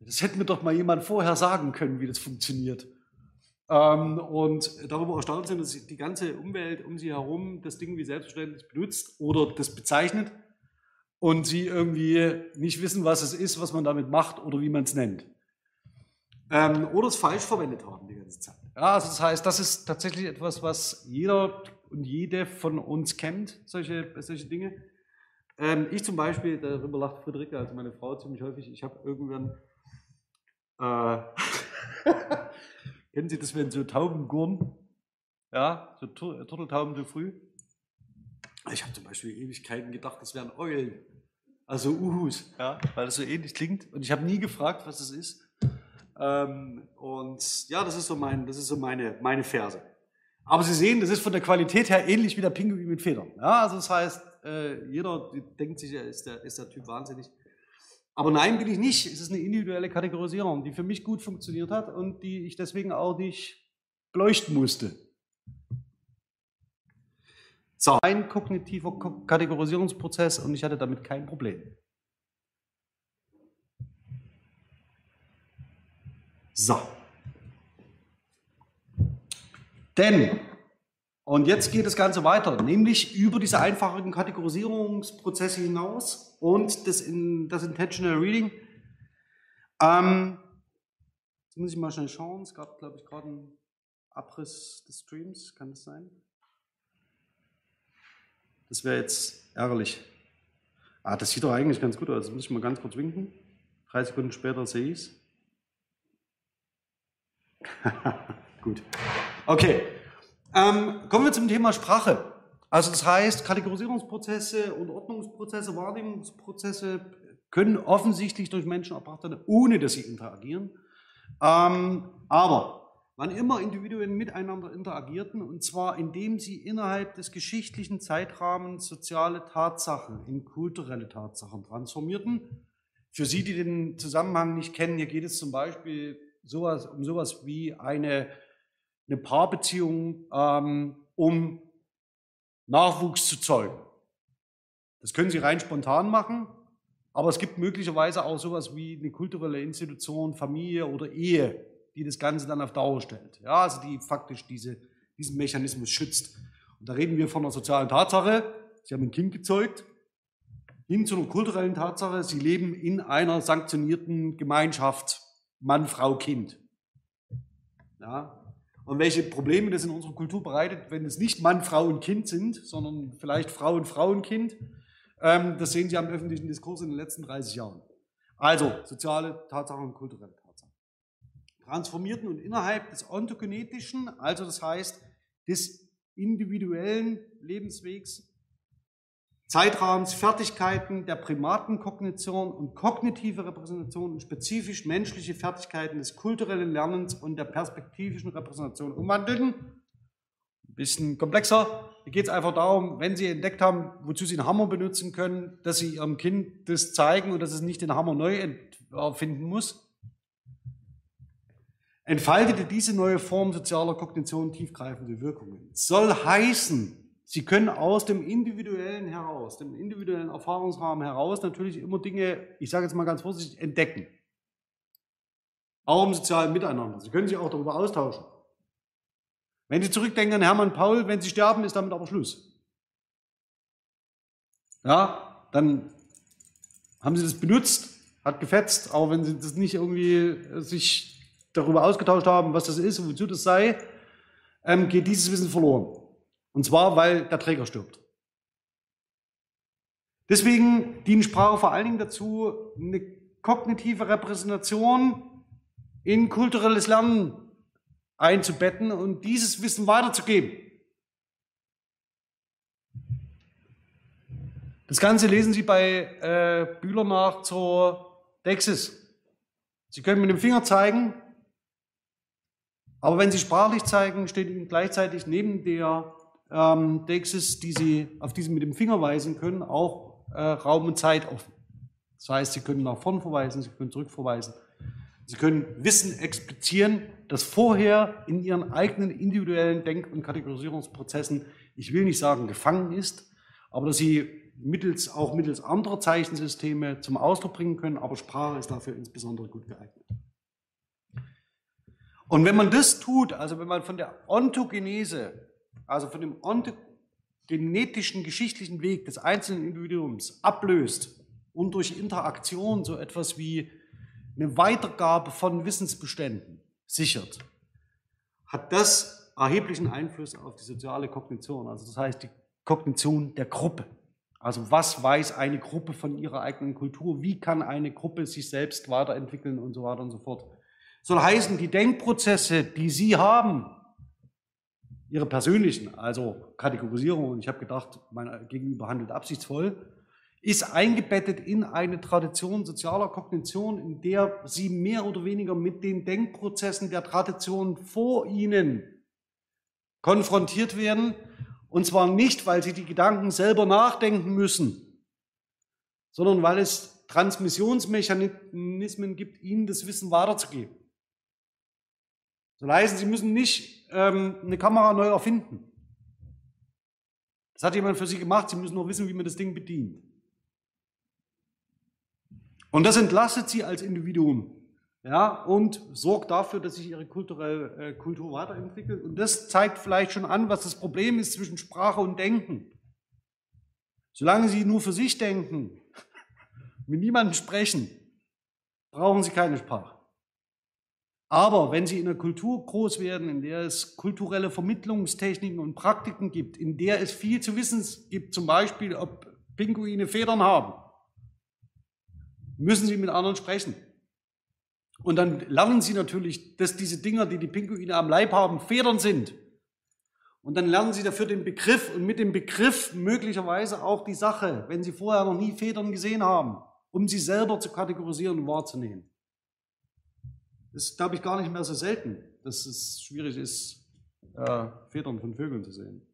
das hätte mir doch mal jemand vorher sagen können, wie das funktioniert. Ähm, und darüber erstaunt sind, dass die ganze Umwelt um sie herum das Ding wie selbstverständlich benutzt oder das bezeichnet und sie irgendwie nicht wissen, was es ist, was man damit macht oder wie man es nennt. Ähm, oder es falsch verwendet haben die ganze Zeit. Ja, also das heißt, das ist tatsächlich etwas, was jeder und jede von uns kennt, solche, solche Dinge. Ähm, ich zum Beispiel, darüber lacht Friederike, also meine Frau, ziemlich häufig, ich habe irgendwann äh, [laughs] Kennen Sie das, wenn so Tauben gurren? Ja, so Tur Turteltauben so früh? Ich habe zum Beispiel Ewigkeiten gedacht, das wären Eulen. Also Uhus, ja, weil das so ähnlich klingt. Und ich habe nie gefragt, was es ist. Ähm, und ja, das ist so, mein, das ist so meine, meine Verse. Aber Sie sehen, das ist von der Qualität her ähnlich wie der Pinguin mit Federn. Ja, also das heißt, äh, jeder denkt sich, ist der, ist der Typ wahnsinnig. Aber nein, bin ich nicht. Es ist eine individuelle Kategorisierung, die für mich gut funktioniert hat und die ich deswegen auch nicht beleuchten musste. So, ein kognitiver Kategorisierungsprozess und ich hatte damit kein Problem. So. Denn und jetzt geht das Ganze weiter, nämlich über diese einfachen Kategorisierungsprozesse hinaus und das, in, das Intentional Reading. Ähm, jetzt muss ich mal schnell schauen. Es gab, glaube ich, gerade einen Abriss des Streams. Kann das sein? Das wäre jetzt ärgerlich. Ah, das sieht doch eigentlich ganz gut aus. Jetzt muss ich mal ganz kurz winken. Drei Sekunden später sehe ich es. [laughs] gut. Okay. Ähm, kommen wir zum Thema Sprache. Also das heißt, Kategorisierungsprozesse und Ordnungsprozesse, Wahrnehmungsprozesse können offensichtlich durch Menschen erbracht werden, ohne dass sie interagieren. Ähm, aber wann immer Individuen miteinander interagierten, und zwar indem sie innerhalb des geschichtlichen Zeitrahmens soziale Tatsachen in kulturelle Tatsachen transformierten, für Sie, die den Zusammenhang nicht kennen, hier geht es zum Beispiel sowas, um sowas wie eine eine Paarbeziehung, ähm, um Nachwuchs zu zeugen. Das können Sie rein spontan machen, aber es gibt möglicherweise auch sowas wie eine kulturelle Institution, Familie oder Ehe, die das Ganze dann auf Dauer stellt. Ja, also die faktisch diese, diesen Mechanismus schützt. Und da reden wir von einer sozialen Tatsache. Sie haben ein Kind gezeugt, hin zu einer kulturellen Tatsache. Sie leben in einer sanktionierten Gemeinschaft, Mann, Frau, Kind. Ja, und welche Probleme das in unserer Kultur bereitet, wenn es nicht Mann, Frau und Kind sind, sondern vielleicht Frau und Frau und Kind. Ähm, das sehen Sie am öffentlichen Diskurs in den letzten 30 Jahren. Also soziale Tatsachen und kulturelle Tatsachen. Transformierten und innerhalb des ontogenetischen, also das heißt des individuellen Lebenswegs, Zeitrahmens, Fertigkeiten der Primatenkognition und kognitive Repräsentation und spezifisch menschliche Fertigkeiten des kulturellen Lernens und der perspektivischen Repräsentation umwandeln. Ein bisschen komplexer. Hier geht es einfach darum, wenn Sie entdeckt haben, wozu Sie einen Hammer benutzen können, dass Sie Ihrem Kind das zeigen und dass es nicht den Hammer neu erfinden muss. Entfaltete diese neue Form sozialer Kognition tiefgreifende Wirkungen. Soll heißen, Sie können aus dem Individuellen heraus, dem individuellen Erfahrungsrahmen heraus natürlich immer Dinge, ich sage jetzt mal ganz vorsichtig, entdecken. Auch im sozialen Miteinander. Sie können sich auch darüber austauschen. Wenn Sie zurückdenken an Hermann Paul, wenn Sie sterben, ist damit aber Schluss. Ja, dann haben Sie das benutzt, hat gefetzt, aber wenn Sie das nicht irgendwie sich darüber ausgetauscht haben, was das ist und wozu das sei, ähm, geht dieses Wissen verloren. Und zwar, weil der Träger stirbt. Deswegen dient Sprache vor allen Dingen dazu, eine kognitive Repräsentation in kulturelles Lernen einzubetten und dieses Wissen weiterzugeben. Das Ganze lesen Sie bei äh, Bühler nach zur Dexis. Sie können mit dem Finger zeigen, Aber wenn Sie sprachlich zeigen, steht Ihnen gleichzeitig neben der ähm, Dexis, die Sie, auf die Sie mit dem Finger weisen können, auch äh, Raum und Zeit offen. Das heißt, Sie können nach vorn verweisen, Sie können zurück verweisen. Sie können Wissen explizieren, das vorher in Ihren eigenen individuellen Denk- und Kategorisierungsprozessen, ich will nicht sagen gefangen ist, aber dass Sie mittels, auch mittels anderer Zeichensysteme zum Ausdruck bringen können, aber Sprache ist dafür insbesondere gut geeignet. Und wenn man das tut, also wenn man von der Ontogenese, also von dem ontogenetischen geschichtlichen Weg des einzelnen Individuums ablöst und durch Interaktion so etwas wie eine Weitergabe von Wissensbeständen sichert, hat das erheblichen Einfluss auf die soziale Kognition, also das heißt die Kognition der Gruppe. Also was weiß eine Gruppe von ihrer eigenen Kultur? Wie kann eine Gruppe sich selbst weiterentwickeln und so weiter und so fort? Soll heißen, die Denkprozesse, die Sie haben, Ihre persönlichen, also Kategorisierung, und ich habe gedacht, mein Gegenüber handelt absichtsvoll, ist eingebettet in eine Tradition sozialer Kognition, in der Sie mehr oder weniger mit den Denkprozessen der Tradition vor Ihnen konfrontiert werden und zwar nicht, weil sie die Gedanken selber nachdenken müssen, sondern weil es Transmissionsmechanismen gibt, ihnen das Wissen weiterzugeben. So leisen, sie müssen nicht ähm, eine Kamera neu erfinden. Das hat jemand für sie gemacht, sie müssen nur wissen, wie man das Ding bedient. Und das entlastet sie als Individuum ja, und sorgt dafür, dass sich ihre kulturelle äh, Kultur weiterentwickelt. Und das zeigt vielleicht schon an, was das Problem ist zwischen Sprache und Denken. Solange Sie nur für sich denken, [laughs] mit niemandem sprechen, brauchen Sie keine Sprache. Aber wenn Sie in einer Kultur groß werden, in der es kulturelle Vermittlungstechniken und Praktiken gibt, in der es viel zu wissen gibt, zum Beispiel, ob Pinguine Federn haben, müssen Sie mit anderen sprechen. Und dann lernen sie natürlich, dass diese Dinger, die die Pinguine am Leib haben, Federn sind. Und dann lernen sie dafür den Begriff und mit dem Begriff möglicherweise auch die Sache, wenn sie vorher noch nie Federn gesehen haben, um sie selber zu kategorisieren und wahrzunehmen. Ist, glaube ich, gar nicht mehr so selten, dass es schwierig ist, äh, Federn von Vögeln zu sehen.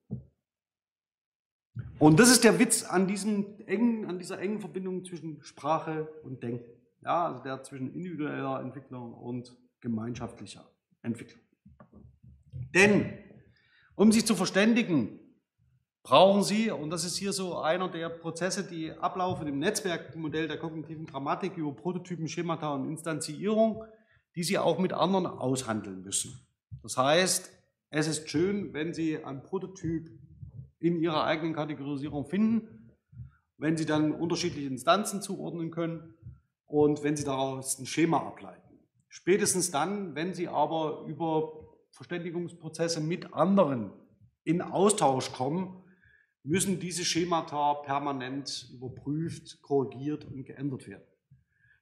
Und das ist der Witz an, diesem engen, an dieser engen Verbindung zwischen Sprache und Denken. Ja, also der zwischen individueller Entwicklung und gemeinschaftlicher Entwicklung. Denn, um sich zu verständigen, brauchen Sie, und das ist hier so einer der Prozesse, die ablaufen im Netzwerkmodell der kognitiven Grammatik über Prototypen, Schemata und Instanzierung, die Sie auch mit anderen aushandeln müssen. Das heißt, es ist schön, wenn Sie ein Prototyp in Ihrer eigenen Kategorisierung finden, wenn Sie dann unterschiedliche Instanzen zuordnen können und wenn Sie daraus ein Schema ableiten. Spätestens dann, wenn Sie aber über Verständigungsprozesse mit anderen in Austausch kommen, müssen diese Schemata permanent überprüft, korrigiert und geändert werden.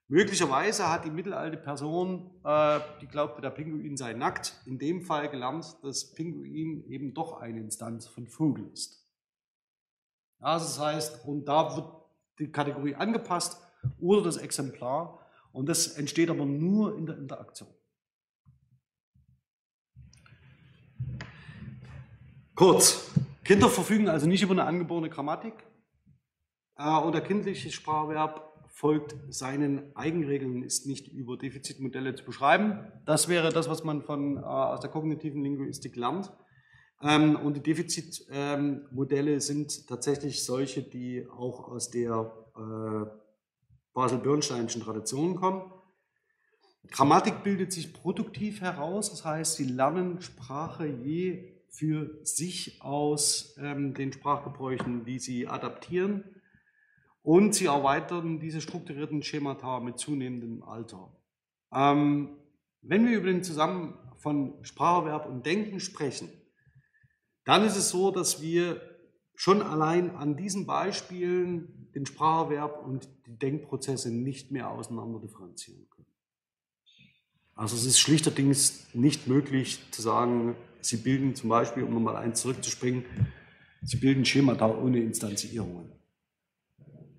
Möglicherweise hat die mittelalte Person, äh, die glaubte, der Pinguin sei nackt, in dem Fall gelernt, dass Pinguin eben doch eine Instanz von Vogel ist. Ja, das heißt, und da wird die Kategorie angepasst oder das Exemplar. Und das entsteht aber nur in der Interaktion. Kurz, Kinder verfügen also nicht über eine angeborene Grammatik äh, und der Sprachverb folgt seinen Eigenregeln, ist nicht über Defizitmodelle zu beschreiben. Das wäre das, was man von, äh, aus der kognitiven Linguistik lernt. Ähm, und die Defizitmodelle ähm, sind tatsächlich solche, die auch aus der äh, basel-bernsteinischen Traditionen kommen. Grammatik bildet sich produktiv heraus, das heißt, sie lernen Sprache je für sich aus ähm, den Sprachgebräuchen, die sie adaptieren und sie erweitern diese strukturierten Schemata mit zunehmendem Alter. Ähm, wenn wir über den Zusammenhang von Spracherwerb und Denken sprechen, dann ist es so, dass wir schon allein an diesen Beispielen den Spracherwerb und die Denkprozesse nicht mehr auseinander differenzieren können. Also es ist schlichterdings nicht möglich zu sagen, Sie bilden zum Beispiel, um nochmal eins zurückzuspringen, Sie bilden Schemata ohne Instanzierungen.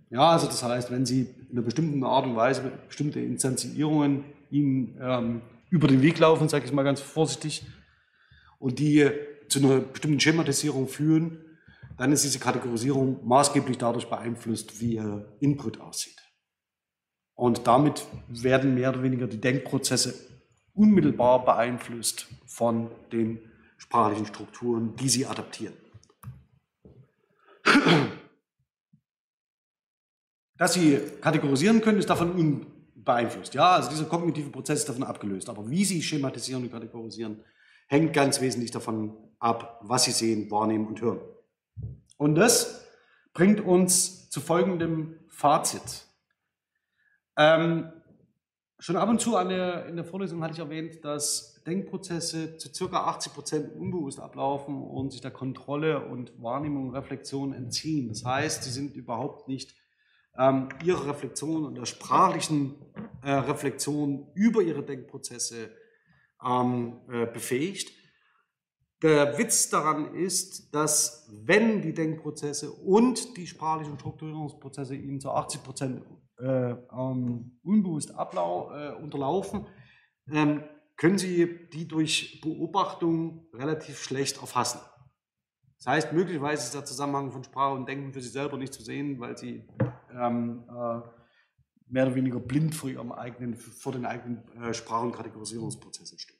Ja, also das heißt, wenn Sie in einer bestimmten Art und Weise bestimmte Instanzierungen Ihnen ähm, über den Weg laufen, sage ich mal ganz vorsichtig, und die zu einer bestimmten Schematisierung führen, dann ist diese Kategorisierung maßgeblich dadurch beeinflusst, wie ihr Input aussieht. Und damit werden mehr oder weniger die Denkprozesse unmittelbar beeinflusst von den sprachlichen Strukturen, die sie adaptieren. Dass sie kategorisieren können, ist davon unbeeinflusst. Ja, also dieser kognitive Prozess ist davon abgelöst. Aber wie sie schematisieren und kategorisieren, hängt ganz wesentlich davon ab, was sie sehen, wahrnehmen und hören. Und das bringt uns zu folgendem Fazit. Ähm, schon ab und zu der, in der Vorlesung hatte ich erwähnt, dass Denkprozesse zu circa 80 Prozent unbewusst ablaufen und sich der Kontrolle und Wahrnehmung und Reflexion entziehen. Das heißt, sie sind überhaupt nicht ähm, ihrer Reflexion und der sprachlichen äh, Reflexion über ihre Denkprozesse ähm, äh, befähigt. Der Witz daran ist, dass wenn die Denkprozesse und die sprachlichen Strukturierungsprozesse ihnen zu 80 Prozent äh, ähm, unbewusst ablau äh, unterlaufen, ähm, können sie die durch Beobachtung relativ schlecht erfassen. Das heißt, möglicherweise ist der Zusammenhang von Sprache und Denken für sie selber nicht zu sehen, weil sie ähm, äh, mehr oder weniger blind vor, ihrem eigenen, vor den eigenen äh, Sprach- und Kategorisierungsprozessen stehen.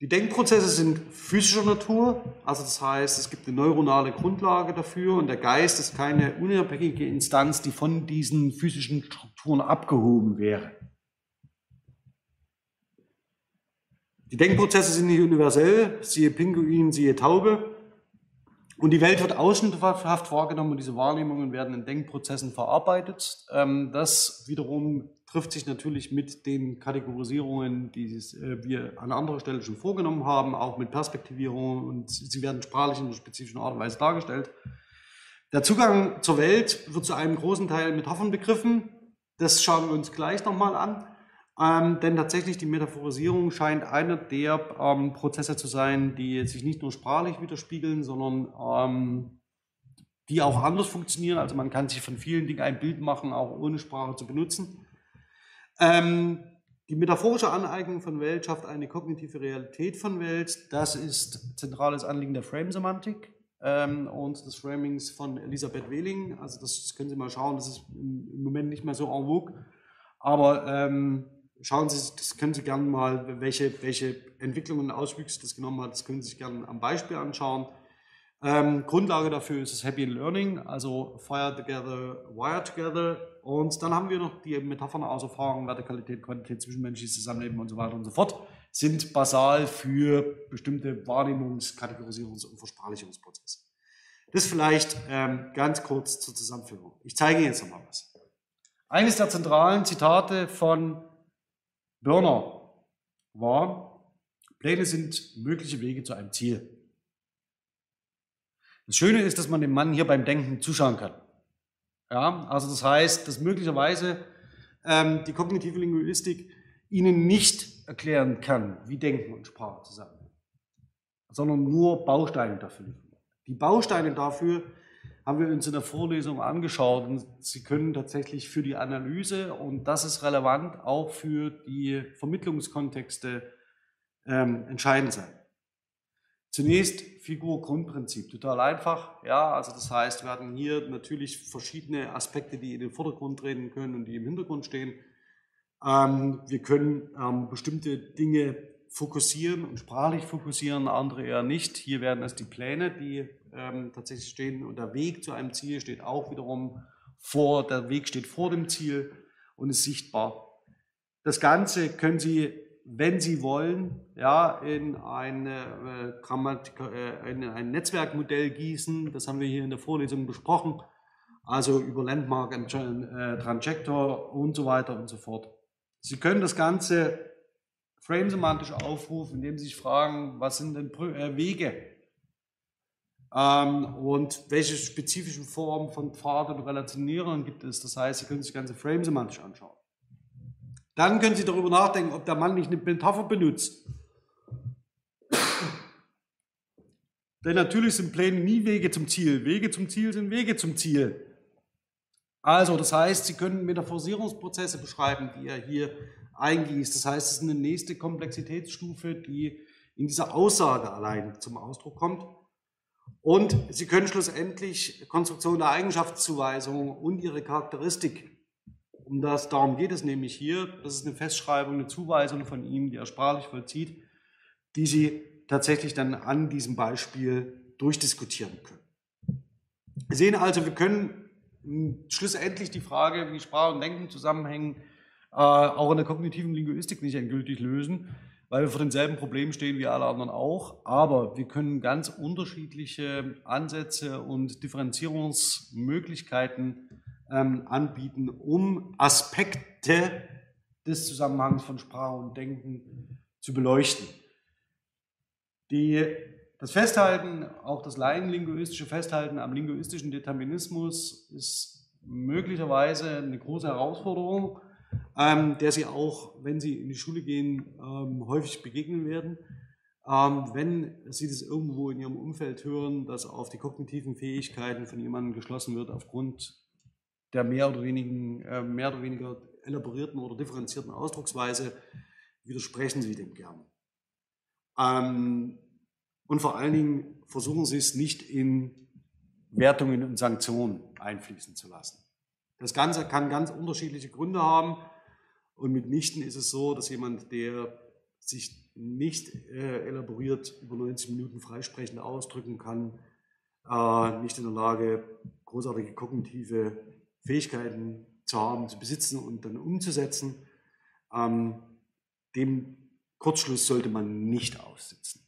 Die Denkprozesse sind physischer Natur, also das heißt, es gibt eine neuronale Grundlage dafür und der Geist ist keine unabhängige Instanz, die von diesen physischen Strukturen abgehoben wäre. Die Denkprozesse sind nicht universell, siehe Pinguin, siehe Taube. Und die Welt wird ausschnitthaft wahrgenommen und diese Wahrnehmungen werden in Denkprozessen verarbeitet. Ähm, das wiederum trifft sich natürlich mit den Kategorisierungen, die äh, wir an anderer Stelle schon vorgenommen haben, auch mit Perspektivierung und sie werden sprachlich in einer spezifischen Art und Weise dargestellt. Der Zugang zur Welt wird zu einem großen Teil Metaphern begriffen. Das schauen wir uns gleich nochmal an. Ähm, denn tatsächlich die Metaphorisierung scheint einer der ähm, Prozesse zu sein, die sich nicht nur sprachlich widerspiegeln, sondern ähm, die auch anders funktionieren. Also man kann sich von vielen Dingen ein Bild machen, auch ohne Sprache zu benutzen. Ähm, die metaphorische Aneignung von Welt schafft eine kognitive Realität von Welt. Das ist zentrales Anliegen der Frame-Semantik ähm, und des Framings von Elisabeth Wehling. Also das können Sie mal schauen, das ist im Moment nicht mehr so en vogue. Aber ähm, schauen Sie, das können Sie gerne mal, welche, welche Entwicklungen und Auswüchse das genommen hat, das können Sie sich gerne am Beispiel anschauen. Ähm, Grundlage dafür ist das Happy Learning, also Fire Together, Wire Together. Und dann haben wir noch die Metaphern aus Erfahrung, Vertikalität, Quantität, zwischenmenschliches Zusammenleben und so weiter und so fort, sind basal für bestimmte Wahrnehmungs-, Kategorisierungs- und Versprachlichungsprozesse. Das vielleicht ähm, ganz kurz zur Zusammenführung. Ich zeige Ihnen jetzt nochmal was. Eines der zentralen Zitate von Börner war, Pläne sind mögliche Wege zu einem Ziel. Das Schöne ist, dass man dem Mann hier beim Denken zuschauen kann. Ja, also das heißt, dass möglicherweise ähm, die kognitive Linguistik Ihnen nicht erklären kann, wie Denken und Sprache zusammenhängen, sondern nur Bausteine dafür liefern. Die Bausteine dafür haben wir uns in der Vorlesung angeschaut und sie können tatsächlich für die Analyse und das ist relevant auch für die Vermittlungskontexte ähm, entscheidend sein. Zunächst Figur-Grundprinzip, total einfach. Ja, also das heißt, wir hatten hier natürlich verschiedene Aspekte, die in den Vordergrund treten können und die im Hintergrund stehen. Ähm, wir können ähm, bestimmte Dinge fokussieren und sprachlich fokussieren, andere eher nicht. Hier werden es die Pläne, die ähm, tatsächlich stehen und der Weg zu einem Ziel steht auch wiederum vor, der Weg steht vor dem Ziel und ist sichtbar. Das Ganze können Sie wenn Sie wollen, ja, in, eine, äh, äh, in ein Netzwerkmodell gießen. Das haben wir hier in der Vorlesung besprochen. Also über Landmark, äh, Trajector und so weiter und so fort. Sie können das Ganze frame-semantisch aufrufen, indem Sie sich fragen, was sind denn äh, Wege? Ähm, und welche spezifischen Formen von Pfad und Relationieren gibt es? Das heißt, Sie können sich das Ganze frame-semantisch anschauen. Dann können Sie darüber nachdenken, ob der Mann nicht eine Metapher benutzt. Denn natürlich sind Pläne nie Wege zum Ziel. Wege zum Ziel sind Wege zum Ziel. Also, das heißt, Sie können Metaphorisierungsprozesse beschreiben, die er hier eingießt. Das heißt, es ist eine nächste Komplexitätsstufe, die in dieser Aussage allein zum Ausdruck kommt. Und Sie können schlussendlich Konstruktion der Eigenschaftszuweisung und ihre Charakteristik, um das, darum geht es nämlich hier, das ist eine Festschreibung, eine Zuweisung von ihm, die er sprachlich vollzieht, die Sie tatsächlich dann an diesem Beispiel durchdiskutieren können. Wir sehen also, wir können schlussendlich die Frage, wie Sprache und Denken zusammenhängen, äh, auch in der kognitiven Linguistik nicht endgültig lösen weil wir vor denselben Problemen stehen wie alle anderen auch. Aber wir können ganz unterschiedliche Ansätze und Differenzierungsmöglichkeiten ähm, anbieten, um Aspekte des Zusammenhangs von Sprache und Denken zu beleuchten. Die, das Festhalten, auch das laienlinguistische Festhalten am linguistischen Determinismus ist möglicherweise eine große Herausforderung ähm, der Sie auch, wenn Sie in die Schule gehen, ähm, häufig begegnen werden. Ähm, wenn Sie das irgendwo in Ihrem Umfeld hören, dass auf die kognitiven Fähigkeiten von jemandem geschlossen wird aufgrund der mehr oder, wenigen, äh, mehr oder weniger elaborierten oder differenzierten Ausdrucksweise, widersprechen Sie dem gern. Ähm, und vor allen Dingen versuchen Sie es nicht in Wertungen und Sanktionen einfließen zu lassen. Das Ganze kann ganz unterschiedliche Gründe haben. Und mitnichten ist es so, dass jemand, der sich nicht äh, elaboriert über 90 Minuten freisprechend ausdrücken kann, äh, nicht in der Lage, großartige kognitive Fähigkeiten zu haben, zu besitzen und dann umzusetzen. Ähm, dem Kurzschluss sollte man nicht aussitzen.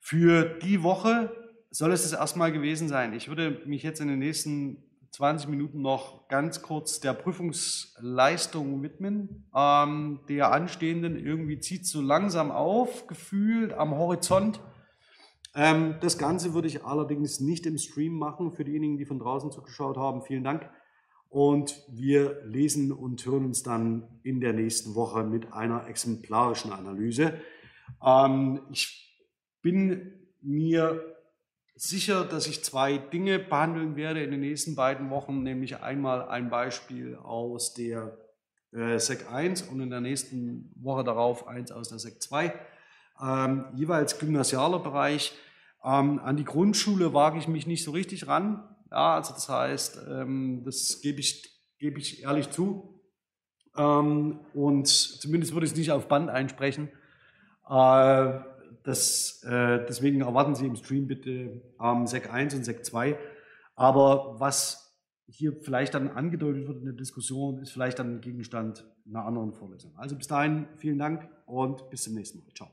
Für die Woche soll es das erstmal gewesen sein. Ich würde mich jetzt in den nächsten 20 Minuten noch ganz kurz der Prüfungsleistung widmen, ähm, der anstehenden. Irgendwie zieht so langsam auf, gefühlt am Horizont. Ähm, das Ganze würde ich allerdings nicht im Stream machen. Für diejenigen, die von draußen zugeschaut haben, vielen Dank. Und wir lesen und hören uns dann in der nächsten Woche mit einer exemplarischen Analyse. Ähm, ich bin mir sicher, dass ich zwei Dinge behandeln werde in den nächsten beiden Wochen, nämlich einmal ein Beispiel aus der äh, SEC 1 und in der nächsten Woche darauf eins aus der SEC 2, ähm, jeweils gymnasialer Bereich. Ähm, an die Grundschule wage ich mich nicht so richtig ran. Ja, also das heißt, ähm, das gebe ich, gebe ich ehrlich zu. Ähm, und zumindest würde ich es nicht auf Band einsprechen. Äh, das, äh, deswegen erwarten Sie im Stream bitte ähm, SEC 1 und SEC 2. Aber was hier vielleicht dann angedeutet wird in der Diskussion, ist vielleicht dann Gegenstand einer anderen Vorlesung. Also bis dahin vielen Dank und bis zum nächsten Mal. Ciao.